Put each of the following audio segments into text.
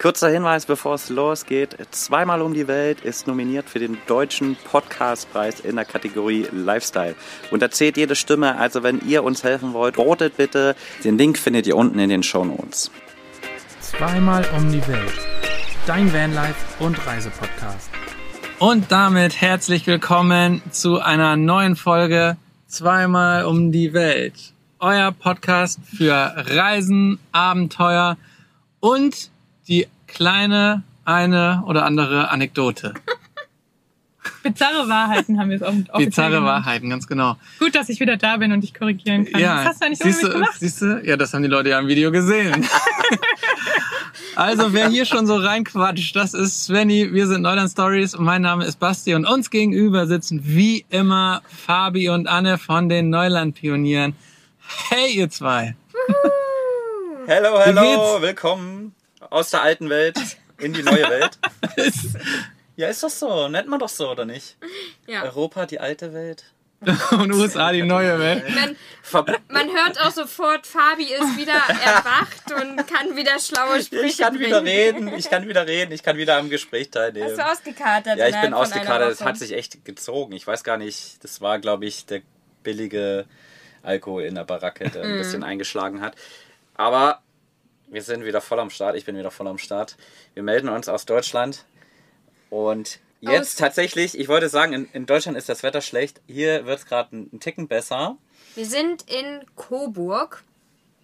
Kurzer Hinweis, bevor es losgeht. Zweimal um die Welt ist nominiert für den deutschen Podcastpreis in der Kategorie Lifestyle. Und da zählt jede Stimme, also wenn ihr uns helfen wollt, votet bitte. Den Link findet ihr unten in den Show Notes. Zweimal um die Welt. Dein Vanlife und Reisepodcast. Und damit herzlich willkommen zu einer neuen Folge Zweimal um die Welt. Euer Podcast für Reisen, Abenteuer und die kleine eine oder andere Anekdote. Bizarre Wahrheiten haben wir es auch offiziell Bizarre genannt. Wahrheiten, ganz genau. Gut, dass ich wieder da bin und dich korrigieren kann. das hast du eigentlich ohne siehst du, gemacht. siehst du? Ja, das haben die Leute ja im Video gesehen. also, wer hier schon so reinquatscht, das ist Svenny, wir sind Neuland Stories und mein Name ist Basti und uns gegenüber sitzen wie immer Fabi und Anne von den Neuland Pionieren. Hey, ihr zwei. Hello, hello, willkommen aus der alten Welt in die neue Welt. ja, ist doch so, nennt man doch so, oder nicht? Ja. Europa, die alte Welt. und USA, die neue Welt. Man, man hört auch sofort, Fabi ist wieder erwacht und kann wieder schlaue Sprüche ich kann wieder bringen. reden, ich kann wieder reden, ich kann wieder am Gespräch teilnehmen. Hast du ausgekatert? Ja, ich bin ausgekadert. Das hat sich echt gezogen. Ich weiß gar nicht, das war, glaube ich, der billige Alkohol in der Baracke, der Mhm. ein bisschen eingeschlagen hat. Aber wir sind wieder voll am Start. Ich bin wieder voll am Start. Wir melden uns aus Deutschland. Und jetzt Aus- tatsächlich, ich wollte sagen, in, in Deutschland ist das Wetter schlecht. Hier wird es gerade ein, ein Ticken besser. Wir sind in Coburg,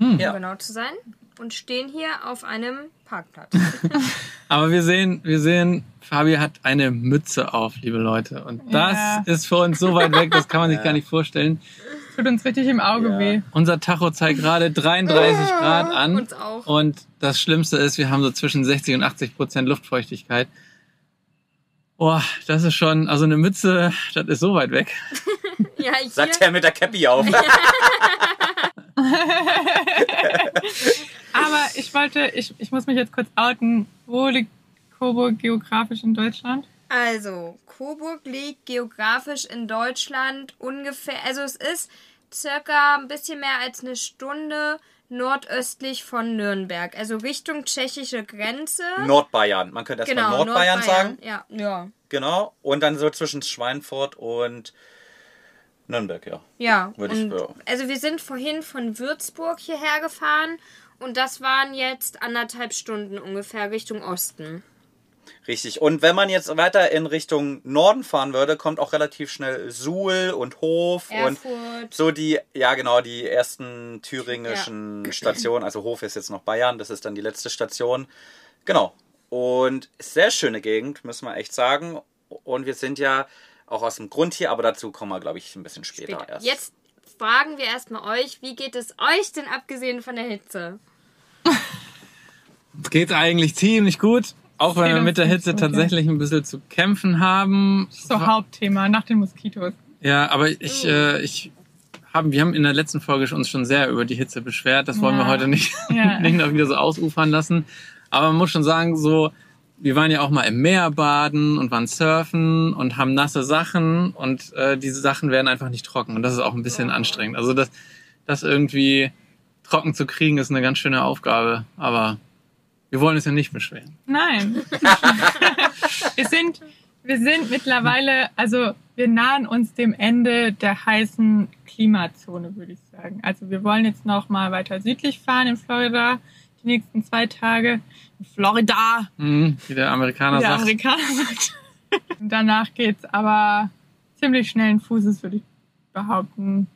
um Ja. genau zu sein, und stehen hier auf einem Parkplatz. Aber wir sehen, wir sehen, Fabi hat eine Mütze auf, liebe Leute. Und das Ja. ist für uns so weit weg, das kann man sich gar nicht vorstellen. Tut uns richtig im Auge Ja. weh. Unser Tacho zeigt gerade 33 Grad an. Uns auch. Und das Schlimmste ist, wir haben so zwischen 60 und 80 Prozent Luftfeuchtigkeit. Boah, das ist schon, also eine Mütze, das ist so weit weg. Ja, hier, Sagt er mit der Cappy auf. Aber ich wollte, ich, ich muss mich jetzt kurz outen. Wo liegt Coburg geografisch in Deutschland? Also, Coburg liegt geografisch in Deutschland ungefähr, also es ist circa ein bisschen mehr als eine Stunde nordöstlich von Nürnberg, also Richtung tschechische Grenze. Nordbayern. Man könnte erstmal genau, Nordbayern, sagen. Ja, ja. Genau. Und dann so zwischen Schweinfurt und Nürnberg, ja. Ja, Würde ich für- also wir sind vorhin von Würzburg hierher gefahren und das waren jetzt anderthalb Stunden ungefähr Richtung Osten. Richtig. Und wenn man jetzt weiter in Richtung Norden fahren würde, kommt auch relativ schnell Suhl und Hof und Erfurt. so die, ja genau, die ersten thüringischen Stationen. Also Hof ist jetzt noch Bayern, das ist dann die letzte Station. Genau. Und sehr schöne Gegend, müssen wir echt sagen. Und wir sind ja auch aus dem Grund hier, aber dazu kommen wir, glaube ich, ein bisschen später, Später. erst. Jetzt fragen wir erstmal euch, wie geht es euch denn abgesehen von der Hitze? Es geht eigentlich ziemlich gut. Auch wenn wir mit der Hitze ja. tatsächlich ein bisschen zu kämpfen haben. So Hauptthema nach den Moskitos. Ja, aber ich, äh, ich haben, wir haben in der letzten Folge uns schon sehr über die Hitze beschwert. Das wollen wir Ja. heute nicht, Ja. nicht noch wieder so ausufern lassen. Aber man muss schon sagen, so, wir waren ja auch mal im Meer baden und waren surfen und haben nasse Sachen und äh, diese Sachen werden einfach nicht trocken. Und das ist auch ein bisschen anstrengend. Also das, das irgendwie trocken zu kriegen, ist eine ganz schöne Aufgabe. Aber wir wollen uns ja nicht beschweren. Nein. wir sind, wir sind mittlerweile, also wir nahen uns dem Ende der heißen Klimazone, würde ich sagen. Also wir wollen jetzt noch mal weiter südlich fahren in Florida, die nächsten zwei Tage. In Florida, Mhm, wie der Amerikaner wie der sagt. Amerikaner sagt. Danach geht's aber ziemlich schnellen Fußes, würde ich behaupten,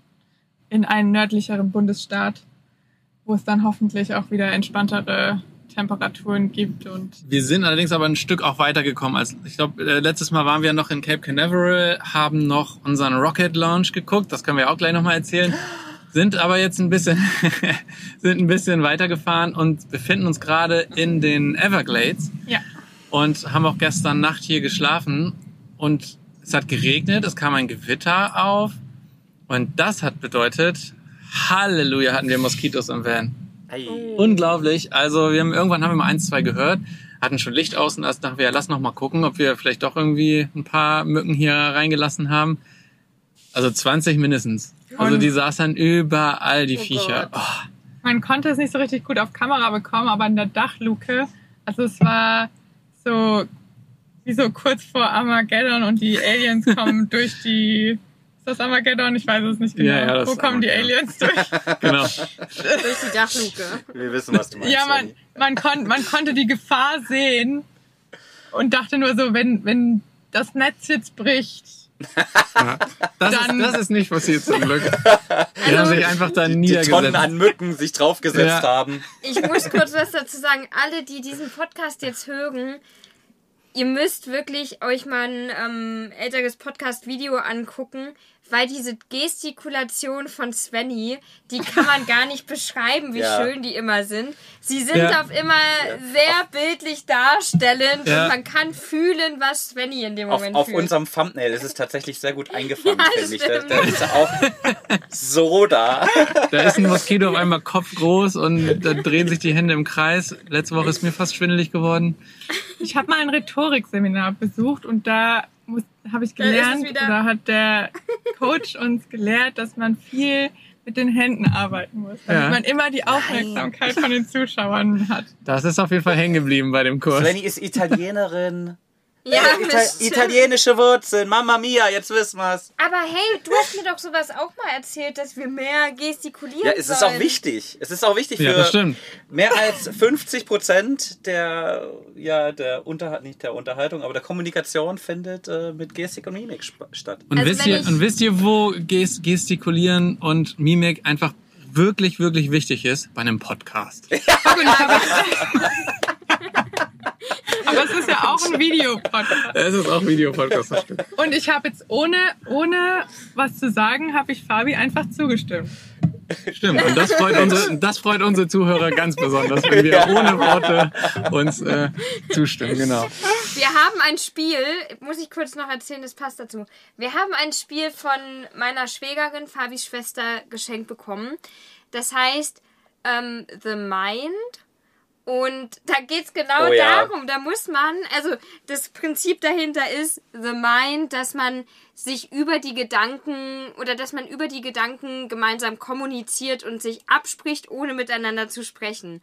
in einen nördlicheren Bundesstaat, wo es dann hoffentlich auch wieder entspanntere Temperaturen gibt und Wir sind allerdings aber ein Stück auch weitergekommen. Als ich glaube, äh, letztes Mal waren wir noch in Cape Canaveral, haben noch unseren Rocket Launch geguckt. Das können wir auch gleich nochmal erzählen. Sind aber jetzt ein bisschen, sind ein bisschen weitergefahren und befinden uns gerade in den Everglades ja. und haben auch gestern Nacht hier geschlafen und es hat geregnet, es kam ein Gewitter auf und das hat bedeutet, Halleluja, hatten wir Moskitos im Van. Ei. Unglaublich. Also wir haben irgendwann haben wir mal eins, zwei gehört, hatten schon Licht aus und erst dachten wir, ja, lass noch mal gucken, ob wir vielleicht doch irgendwie ein paar Mücken hier reingelassen haben. Also 20 mindestens. Also die saßen überall, die Oh Viecher. Oh, Man konnte es nicht so richtig gut auf Kamera bekommen, aber in der Dachluke, Also es war so wie so kurz vor Armageddon und die Aliens kommen durch die. Ist das Armageddon? Ich weiß es nicht genau. Ja, ja, Wo kommen die. Aliens durch? Genau. Durch die Dachluke. Wir wissen, was du meinst. ja, man, man, kon man konnte die Gefahr sehen und dachte nur so, wenn, wenn das Netz jetzt bricht. Ja. Das, Dann- ist, das ist nicht passiert zum Glück. Die haben sich einfach da die Tonnen niedergesetzt. an Mücken sich draufgesetzt Ja. haben. Ich muss kurz was dazu sagen. Alle, die diesen Podcast jetzt hören, ihr müsst wirklich euch mal ein ähm, älteres Podcast-Video angucken, weil diese Gestikulation von Svenny, die kann man gar nicht beschreiben, wie Ja. schön die immer sind. Sie sind Ja. auf immer sehr bildlich darstellend Ja. und man kann fühlen, was Svenny in dem Auf, Moment auf fühlt. unserem Thumbnail ist es tatsächlich sehr gut eingefangen, Ja, finde ich. Da, da ist er auch so da. Da ist ein Moskito auf einmal kopfgroß und da drehen sich die Hände im Kreis. Letzte Woche ist mir fast schwindelig geworden. Ich habe mal ein Rhetorikseminar besucht und da habe ich gelernt, da hat der Coach uns gelehrt, dass man viel mit den Händen arbeiten muss, damit Ja. man immer die Aufmerksamkeit von den Zuschauern hat. Das ist auf jeden Fall hängen geblieben bei dem Kurs. Svenny ist Italienerin. Ja, Ita das stimmt. italienische Wurzeln. Mamma mia, jetzt wissen wir's. Aber hey, du hast mir doch sowas auch mal erzählt, dass wir mehr gestikulieren Ja, es ist sollen. auch wichtig. Es ist auch wichtig Ja, für das stimmt. mehr als 50 Prozent der, ja, der Unterhalt, nicht der Unterhaltung, aber der Kommunikation findet äh, mit Gestik und Mimik statt. Und, Also wisst ihr, und wisst ihr, wo Gest Gestikulieren und Mimik einfach wirklich, wirklich wichtig ist? Bei einem Podcast. Aber es ist ja auch ein Videopodcast. Es ist auch Videopodcast. das stimmt. Und ich habe jetzt ohne, ohne was zu sagen, habe ich Fabi einfach zugestimmt. Stimmt. Und das freut unsere, das freut unsere Zuhörer ganz besonders, wenn wir ohne Worte uns äh, zustimmen. Genau. Wir haben ein Spiel, muss ich kurz noch erzählen, das passt dazu. Wir haben ein Spiel von meiner Schwägerin, Fabis Schwester, geschenkt bekommen. Das heißt ähm, The Mind. Und da geht's genau Oh ja. darum, da muss man, also das Prinzip dahinter ist The Mind, dass man sich über die Gedanken oder dass man über die Gedanken gemeinsam kommuniziert und sich abspricht, ohne miteinander zu sprechen.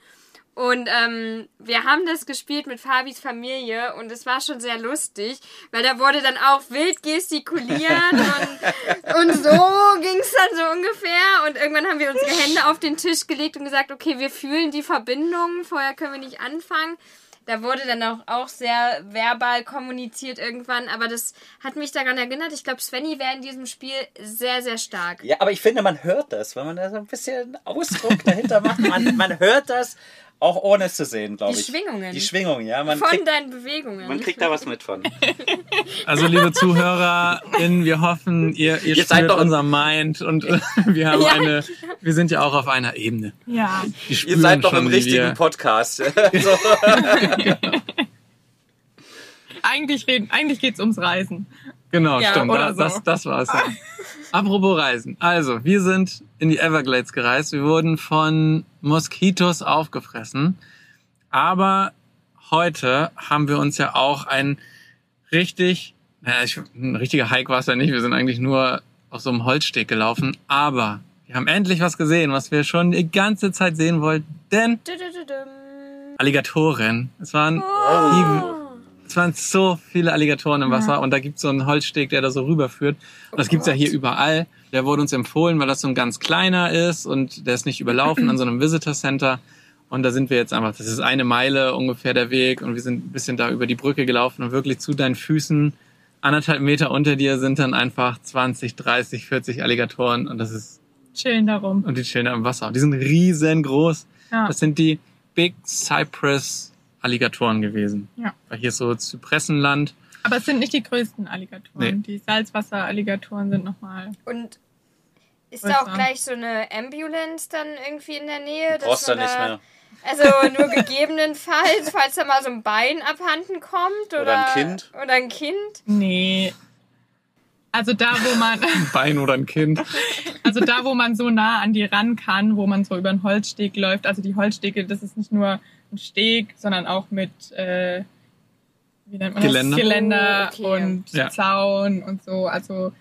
Und ähm, wir haben das gespielt mit Fabis Familie und es war schon sehr lustig, weil da wurde dann auch wild gestikuliert und, und so ging's dann so ungefähr. Und irgendwann haben wir unsere Hände auf den Tisch gelegt und gesagt, okay, wir fühlen die Verbindung, vorher können wir nicht anfangen. Da wurde dann auch, auch sehr verbal kommuniziert irgendwann, aber das hat mich daran erinnert. Ich glaube, Svenny wäre in diesem Spiel sehr, sehr stark. Ja, aber ich finde, man hört das, wenn man da so ein bisschen Ausdruck dahinter macht. Man, man hört das auch ohne es zu sehen, glaube Die ich. Schwingungen. Die Schwingungen, ja. Man Von kriegt, deinen Bewegungen. man kriegt da was mit von. Also, liebe ZuhörerInnen, wir hoffen, ihr, ihr, Ihr seid spürt unser Mind und wir haben Ja, eine, wir sind ja auch auf einer Ebene. Ja. Wir Ihr seid doch schon, im richtigen wir, Podcast. Also, Eigentlich, reden, eigentlich geht's ums Reisen. Genau, Ja, stimmt. oder Da, so. das, das war's. Ja. Apropos Reisen. Also, wir sind in die Everglades gereist. Wir wurden von Moskitos aufgefressen. Aber heute haben wir uns ja auch ein richtig, naja, ich, ein richtiger Hike war es ja nicht. Wir sind eigentlich nur auf so einem Holzsteg gelaufen. Aber wir haben endlich was gesehen, was wir schon die ganze Zeit sehen wollten. Denn. Alligatoren. Es waren Oh. Es waren so viele Alligatoren im Wasser und da gibt's so einen Holzsteg, der da so rüberführt. Und das gibt's ja hier überall. Der wurde uns empfohlen, weil das so ein ganz kleiner ist und der ist nicht überlaufen an so einem Visitor Center. Und da sind wir jetzt einfach, das ist eine Meile ungefähr der Weg und wir sind ein bisschen da über die Brücke gelaufen und wirklich zu deinen Füßen, anderthalb Meter unter dir sind dann einfach 20, 30, 40 Alligatoren und das ist, Chillen darum. und die chillen da im Wasser. Die sind riesengroß. Ja. Das sind die Big Cypress Alligatoren gewesen. Ja. Weil hier ist so Zypressenland. Aber es sind nicht die größten Alligatoren. Nee. Die Salzwasseralligatoren sind nochmal. Und ist Größer. da auch gleich so eine Ambulance dann irgendwie in der Nähe? dass brauchst du man nicht da- mehr. Also nur gegebenenfalls, falls da mal so ein Bein abhanden kommt oder, Oder ein Kind. Oder ein Kind. Nee. Also da, wo man, Bein oder ein Kind. also da, wo man so nah an die ran kann, wo man so über einen Holzsteg läuft. Also die Holzstege, das ist nicht nur ein Steg, sondern auch mit äh, wie nennt man Geländer. das? Geländer Oh, okay. und Ja. Zaun und so. Also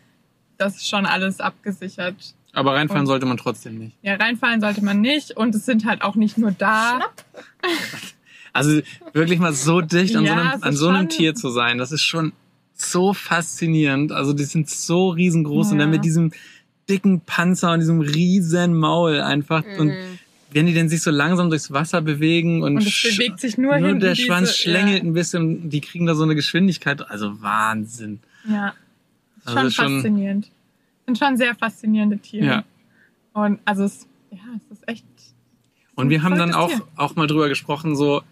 das ist schon alles abgesichert. Aber reinfallen Und- sollte man trotzdem nicht. Ja, reinfallen sollte man nicht. Und es sind halt auch nicht nur da. Schnapp. Also wirklich mal so dicht an, Ja, so, einem, an so einem Tier zu sein, das ist schon so faszinierend. Also die sind so riesengroß und dann Ja. mit diesem dicken Panzer und diesem riesen Maul einfach. Und wenn die denn sich so langsam durchs Wasser bewegen und, Und es bewegt sich nur hinten der diese- Schwanz schlängelt ja. ein bisschen, die kriegen da so eine Geschwindigkeit. Also Wahnsinn. Ja. Ist Also schon schon- faszinierend. Sind schon sehr faszinierende Tiere. Ja. Und also es, ja, es ist echt. Und wir haben dann auch, verrücktes auch mal drüber gesprochen, so,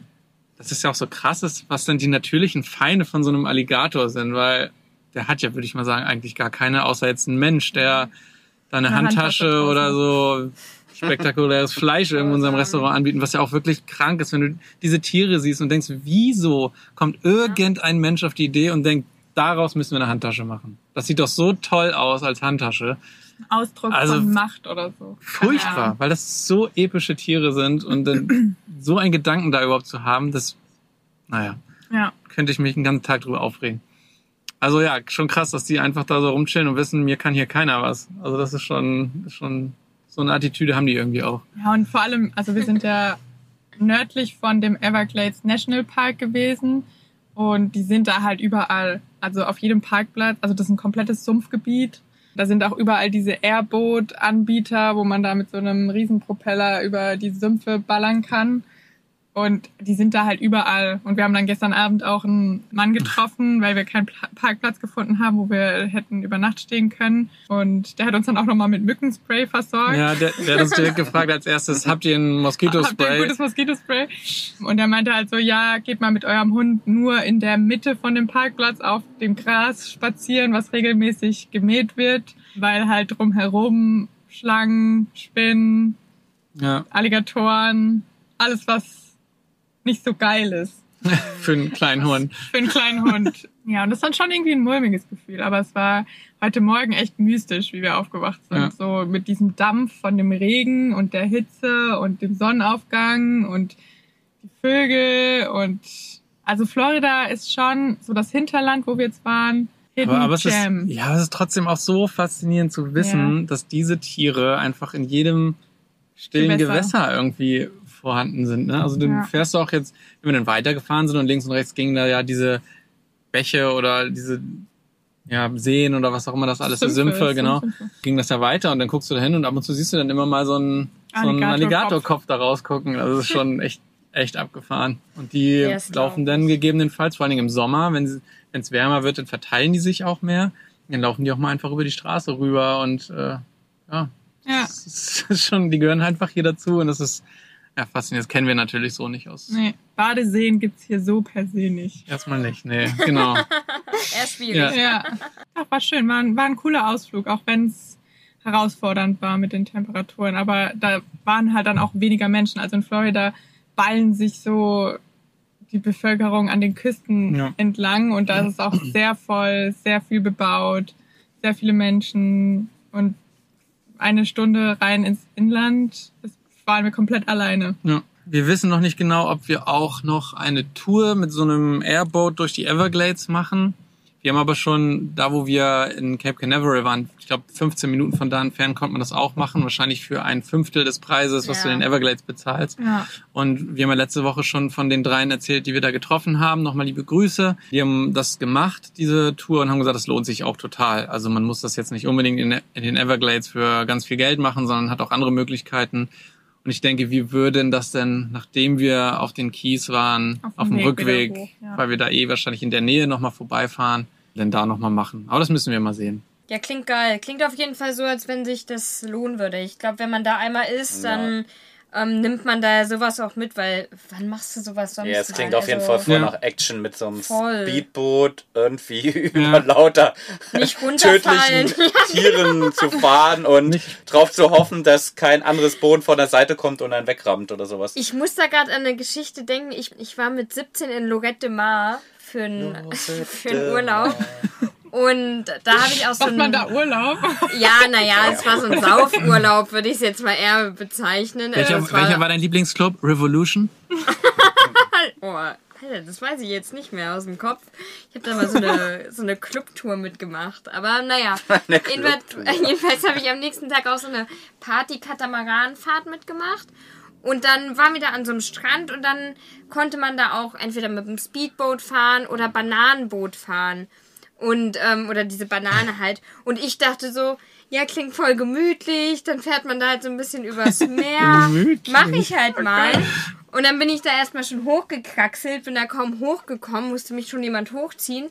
dass es ja auch so krass ist, was dann die natürlichen Feinde von so einem Alligator sind, weil der hat ja, würde ich mal sagen, eigentlich gar keine, außer jetzt ein Mensch, der da eine, Eine Handtasche, Handtasche oder so spektakuläres Fleisch in unserem Restaurant anbieten, was ja auch wirklich krank ist, wenn du diese Tiere siehst und denkst, wieso kommt irgendein Mensch auf die Idee und denkt, daraus müssen wir eine Handtasche machen. Das sieht doch so toll aus als Handtasche. Ausdruck Also- von Macht oder so. Furchtbar, weil das so epische Tiere sind und dann so einen Gedanken da überhaupt zu haben, das, naja, Ja. könnte ich mich den ganzen Tag drüber aufregen. Also ja, schon krass, dass die einfach da so rumchillen und wissen, mir kann hier keiner was. Also das ist schon, ist schon so eine Attitüde haben die irgendwie auch. Ja, und vor allem, also wir sind ja nördlich von dem Everglades National Park gewesen und die sind da halt überall, also auf jedem Parkplatz, also das ist ein komplettes Sumpfgebiet. Da sind auch überall diese Airboot-Anbieter, wo man da mit so einem Riesenpropeller über die Sümpfe ballern kann. Und die sind da halt überall. Und wir haben dann gestern Abend auch einen Mann getroffen, weil wir keinen Pla- Parkplatz gefunden haben, wo wir hätten über Nacht stehen können. Und der hat uns dann auch nochmal mit Mückenspray versorgt. Ja, der, der hat uns direkt gefragt als erstes, habt ihr ein Habt ihr ein Moskitospray? gutes Moskitospray? Und er meinte halt so, ja, geht mal mit eurem Hund nur in der Mitte von dem Parkplatz auf dem Gras spazieren, was regelmäßig gemäht wird, weil halt drumherum Schlangen, Spinnen, Ja, Alligatoren, alles was nicht so geil ist für einen kleinen Hund. für einen kleinen Hund. Ja, und das dann schon irgendwie ein mulmiges Gefühl, aber es war heute Morgen echt mystisch, wie wir aufgewacht sind. Ja. So mit diesem Dampf von dem Regen und der Hitze und dem Sonnenaufgang und die Vögel und also Florida ist schon so das Hinterland, wo wir jetzt waren. Hidden Aber, aber es ist, ja, es ist trotzdem auch so faszinierend zu wissen, dass diese Tiere einfach in jedem stillen Gewässer, Gewässer. irgendwie vorhanden sind. Ne? Also du Ja. fährst du auch jetzt, wenn wir dann weitergefahren sind und links und rechts gingen da ja diese Bäche oder diese ja, Seen oder was auch immer das alles Sümpfe, Sümpfe, genau, Sümpfe. ging das ja weiter und dann guckst du da hin und ab und zu siehst du dann immer mal so einen, so einen Alligatorkopf. Da rausgucken. Also das ist schon echt, echt abgefahren. Und die glaub laufen dann gegebenenfalls, vor allen Dingen im Sommer, wenn es wärmer wird, dann verteilen die sich auch mehr. Dann laufen die auch mal einfach über die Straße rüber und äh, ja, Ja, das ist schon, die gehören einfach hier dazu und das ist ja faszinierend. Das kennen wir natürlich so nicht aus. nee, Badeseen gibt's hier so per se nicht. Erstmal nicht, nee, genau. Eher schwierig. Ja. Ja, Ach, war schön. War, ein- war ein cooler Ausflug, auch wenn es herausfordernd war mit den Temperaturen. Aber da waren halt dann auch weniger Menschen. Also in Florida ballen sich so die Bevölkerung an den Küsten Ja. entlang und da ist es auch sehr voll, sehr viel bebaut, sehr viele Menschen und eine Stunde rein ins Inland das waren wir komplett alleine. Ja. Wir wissen noch nicht genau, ob wir auch noch eine Tour mit so einem Airboat durch die Everglades machen. Wir haben aber schon, da wo wir in Cape Canaveral waren, ich glaube 15 Minuten von da entfernt konnte man das auch machen. Wahrscheinlich für ein Fünftel des Preises, was Ja. du in den Everglades bezahlst. Ja. Und wir haben ja letzte Woche schon von den dreien erzählt, die wir da getroffen haben. Nochmal liebe Grüße. Die haben das gemacht, diese Tour, und haben gesagt, das lohnt sich auch total. Also man muss das jetzt nicht unbedingt in, in den Everglades für ganz viel Geld machen, sondern hat auch andere Möglichkeiten. Und ich denke, wie würden das denn, nachdem wir auf den Keys waren, Auf auf, dem Weg Rückweg, hoch, ja. weil wir da eh wahrscheinlich in der Nähe nochmal vorbeifahren, denn da nochmal machen. Aber das müssen wir mal sehen. Ja, klingt geil. Klingt auf jeden Fall so, als wenn sich das lohnen würde. Ich glaube, wenn man da einmal ist, dann ähm, nimmt man da sowas auch mit, weil wann machst du sowas sonst? Ja, es klingt mal? auf jeden Also, Fall voll Ja. nach Action mit so einem Voll. Speedboot irgendwie über lauter tödlichen Tieren zu fahren und Nicht- drauf zu hoffen, dass kein anderes Boot von der Seite kommt und einen wegrammt oder sowas. Ich muss da gerade an eine Geschichte denken. Ich, ich war mit 17 in Lorette de Mar für einen für einen Urlaub. Und da habe ich auch so Macht man da Urlaub? ja, naja, es war so ein Saufurlaub, würde ich es jetzt mal eher bezeichnen. Welcher, Also welcher war dein Lieblingsclub? Revolution? Oh, Alter, das weiß ich jetzt nicht mehr aus dem Kopf. Ich habe da mal so eine, so eine Clubtour mitgemacht. Aber naja, jedenfalls, jedenfalls habe ich am nächsten Tag auch so eine Party-Katamaran-Fahrt mitgemacht. Und dann waren wir da an so einem Strand und dann konnte man da auch entweder mit dem Speedboot fahren oder Bananenboot fahren. Und, ähm, oder diese Banane halt. Und ich dachte so, ja, klingt voll gemütlich. Dann fährt man da halt so ein bisschen übers Meer. Gemütlich. Mach ich halt mal. Und dann bin ich da erstmal schon hochgekraxelt, bin da kaum hochgekommen, musste mich schon jemand hochziehen.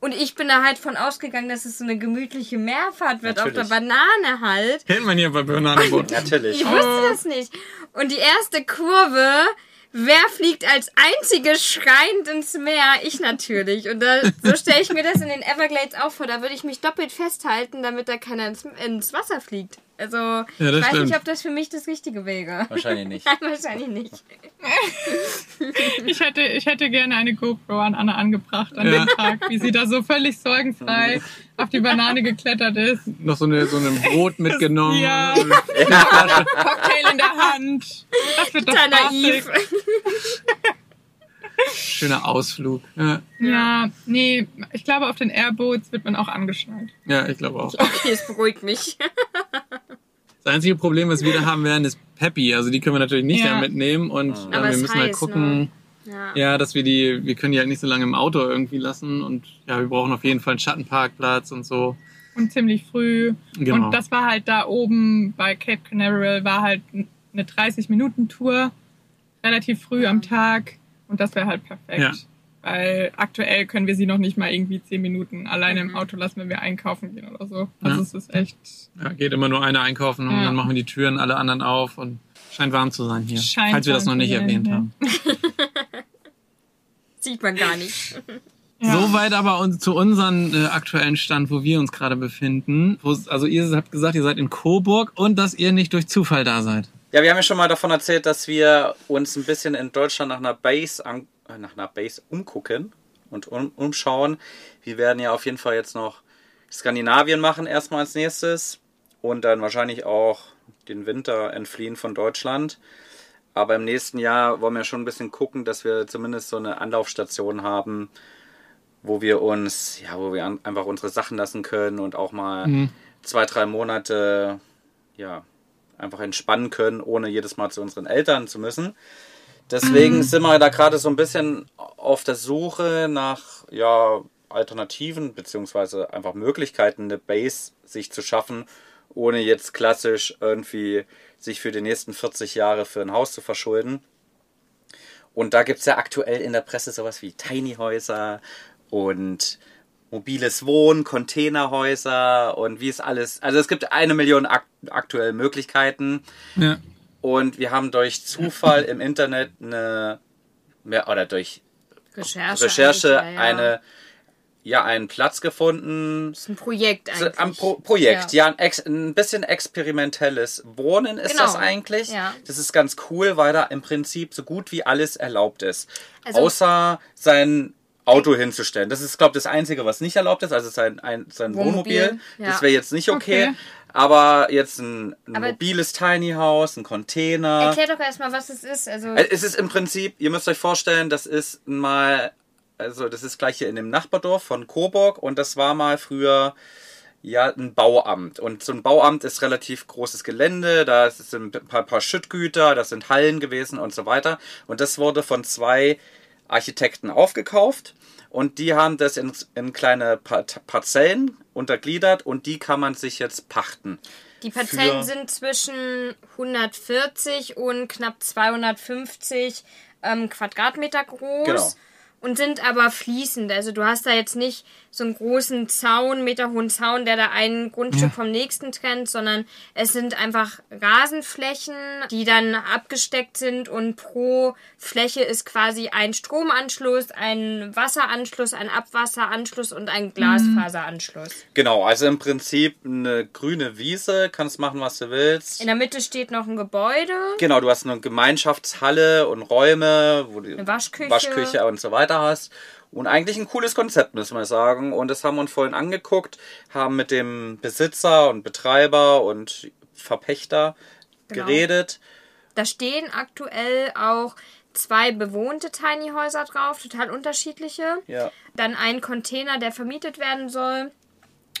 Und ich bin da halt von ausgegangen, dass es so eine gemütliche Meerfahrt wird auf der Natürlich. Banane halt. Kennt man hier bei Bananenboot. Natürlich. Ich wusste das nicht. Und die erste Kurve, wer fliegt als einzige schreiend ins Meer? Ich natürlich. Und da, so stelle ich mir das in den Everglades auch vor. Da würde ich mich doppelt festhalten, damit da keiner ins, ins Wasser fliegt. Also, das ich weiß stimmt. nicht, ob das für mich das Richtige wäre. Wahrscheinlich nicht. Nein, wahrscheinlich nicht. Ich hätte, ich hätte gerne eine GoPro an Anna angebracht an Ja. dem Tag, wie sie da so völlig sorgenfrei auf die Banane geklettert ist. Noch so, eine, so ein Brot mitgenommen. Ja. Cocktail in der Hand. Das wird doch Total spaßig. naiv. Schöner Ausflug. Ja, Ja, nee, ich glaube, auf den Airboats wird man auch angeschnallt. ja ich glaube auch. Okay, es beruhigt mich. Das einzige Problem, was wir da haben werden, ist Peppy. Also die können wir natürlich nicht Ja. da mitnehmen und äh, wir müssen halt gucken, Ja. ja, dass wir die, wir können die halt nicht so lange im Auto irgendwie lassen und ja, wir brauchen auf jeden Fall einen Schattenparkplatz und so. Und ziemlich früh. Genau. Und das war halt da oben bei Cape Canaveral, war halt eine 30-Minuten-Tour, relativ früh am Tag. Und das wäre halt perfekt. Ja. Weil aktuell können wir sie noch nicht mal irgendwie 10 Minuten alleine im Auto lassen, wenn wir einkaufen gehen oder so. Also Ja. es ist echt Ja, geht immer nur einer einkaufen und Ja. dann machen wir die Türen alle anderen auf und scheint warm zu sein hier. Scheint falls wir das noch nicht erwähnt ja. haben. Sieht man gar nicht. Ja. Soweit aber uns, zu unserem äh, aktuellen Stand, wo wir uns gerade befinden. Wo, es- also ihr habt gesagt, ihr seid in Coburg und dass ihr nicht durch Zufall da seid. Ja, wir haben ja schon mal davon erzählt, dass wir uns ein bisschen in Deutschland nach einer Base, an, nach einer Base umgucken und um, umschauen. Wir werden ja auf jeden Fall jetzt noch Skandinavien machen erstmal als nächstes und dann wahrscheinlich auch den Winter entfliehen von Deutschland. Aber im nächsten Jahr wollen wir schon ein bisschen gucken, dass wir zumindest so eine Anlaufstation haben, wo wir uns, ja, wo wir einfach unsere Sachen lassen können und auch mal zwei, drei Monate, ja, einfach entspannen können, ohne jedes Mal zu unseren Eltern zu müssen. Deswegen sind wir da gerade so ein bisschen auf der Suche nach ja, Alternativen beziehungsweise einfach Möglichkeiten, eine Base sich zu schaffen, ohne jetzt klassisch irgendwie sich für die nächsten 40 Jahre für ein Haus zu verschulden. Und da gibt es ja aktuell in der Presse sowas wie Tiny Häuser und mobiles Wohnen, Containerhäuser und wie es alles. Also es gibt eine Million ak aktuell Möglichkeiten. Ja. Und wir haben durch Zufall im Internet eine, mehr- oder durch Recherche. Recherche ja, ja. eine, ja, einen Platz gefunden. Das ist ein Projekt eigentlich. Am Pro Projekt, Ja. ja, ein, ein bisschen experimentelles Wohnen ist Genau. das eigentlich. Ja. Das ist ganz cool, weil da im Prinzip so gut wie alles erlaubt ist. Also- Außer sein Auto hinzustellen. Das ist, glaube ich, das Einzige, was nicht erlaubt ist. Also sein, ein, sein Wohnmobil, Wohnmobil. ja. Das wäre jetzt nicht okay. Okay. Aber jetzt ein, ein Aber- mobiles Tiny House, ein Container. Erklär doch erstmal, was es ist. Also, Äh, Es ist im Prinzip, ihr müsst euch vorstellen, das ist mal, also das ist gleich hier in dem Nachbardorf von Coburg und das war mal früher ja ein Bauamt. Und so ein Bauamt ist relativ großes Gelände, da sind ein paar, paar Schüttgüter, das sind Hallen gewesen und so weiter. Und das wurde von zwei Architekten aufgekauft und die haben das in, in kleine Par Parzellen untergliedert und die kann man sich jetzt pachten. die Parzellen sind zwischen 140 und knapp 250 ähm, Quadratmeter groß. Genau. Und sind aber fließend. Also du hast da jetzt nicht so einen großen Zaun, meterhohen Zaun, der da ein Grundstück vom nächsten trennt, sondern es sind einfach Rasenflächen, die dann abgesteckt sind und pro Fläche ist quasi ein Stromanschluss, ein Wasseranschluss, ein Abwasseranschluss und ein Glasfaseranschluss. Genau, also im Prinzip eine grüne Wiese, kannst machen, was du willst. In der Mitte steht noch ein Gebäude. Genau, du hast eine Gemeinschaftshalle und Räume, wo du Eine Waschküche. Waschküche und so weiter hast. Und eigentlich ein cooles Konzept, müssen wir sagen. Und das haben wir uns vorhin angeguckt, haben mit dem Besitzer und Betreiber und Verpächter Genau. geredet. Da stehen aktuell auch zwei bewohnte Tiny Häuser drauf, total unterschiedliche. Ja. Dann ein Container, der vermietet werden soll.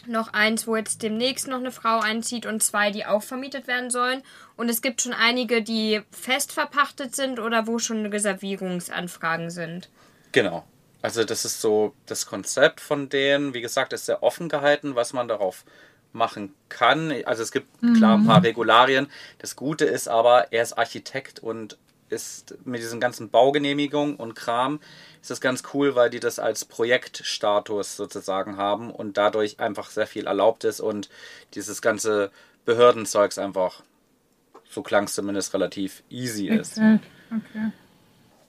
noch eins, wo jetzt demnächst noch eine Frau einzieht und zwei, die auch vermietet werden sollen. Und es gibt schon einige, die fest verpachtet sind oder wo schon Reservierungsanfragen sind. Genau. Also das ist so das Konzept von denen. Wie gesagt, ist sehr offen gehalten, was man darauf machen kann. Also es gibt klar ein paar Regularien. Das Gute ist aber, er ist Architekt und ist mit diesen ganzen Baugenehmigungen und Kram ist das ganz cool, weil die das als Projektstatus sozusagen haben und dadurch einfach sehr viel erlaubt ist und dieses ganze Behördenzeugs einfach, so klang es zumindest, relativ easy ist. Okay. okay.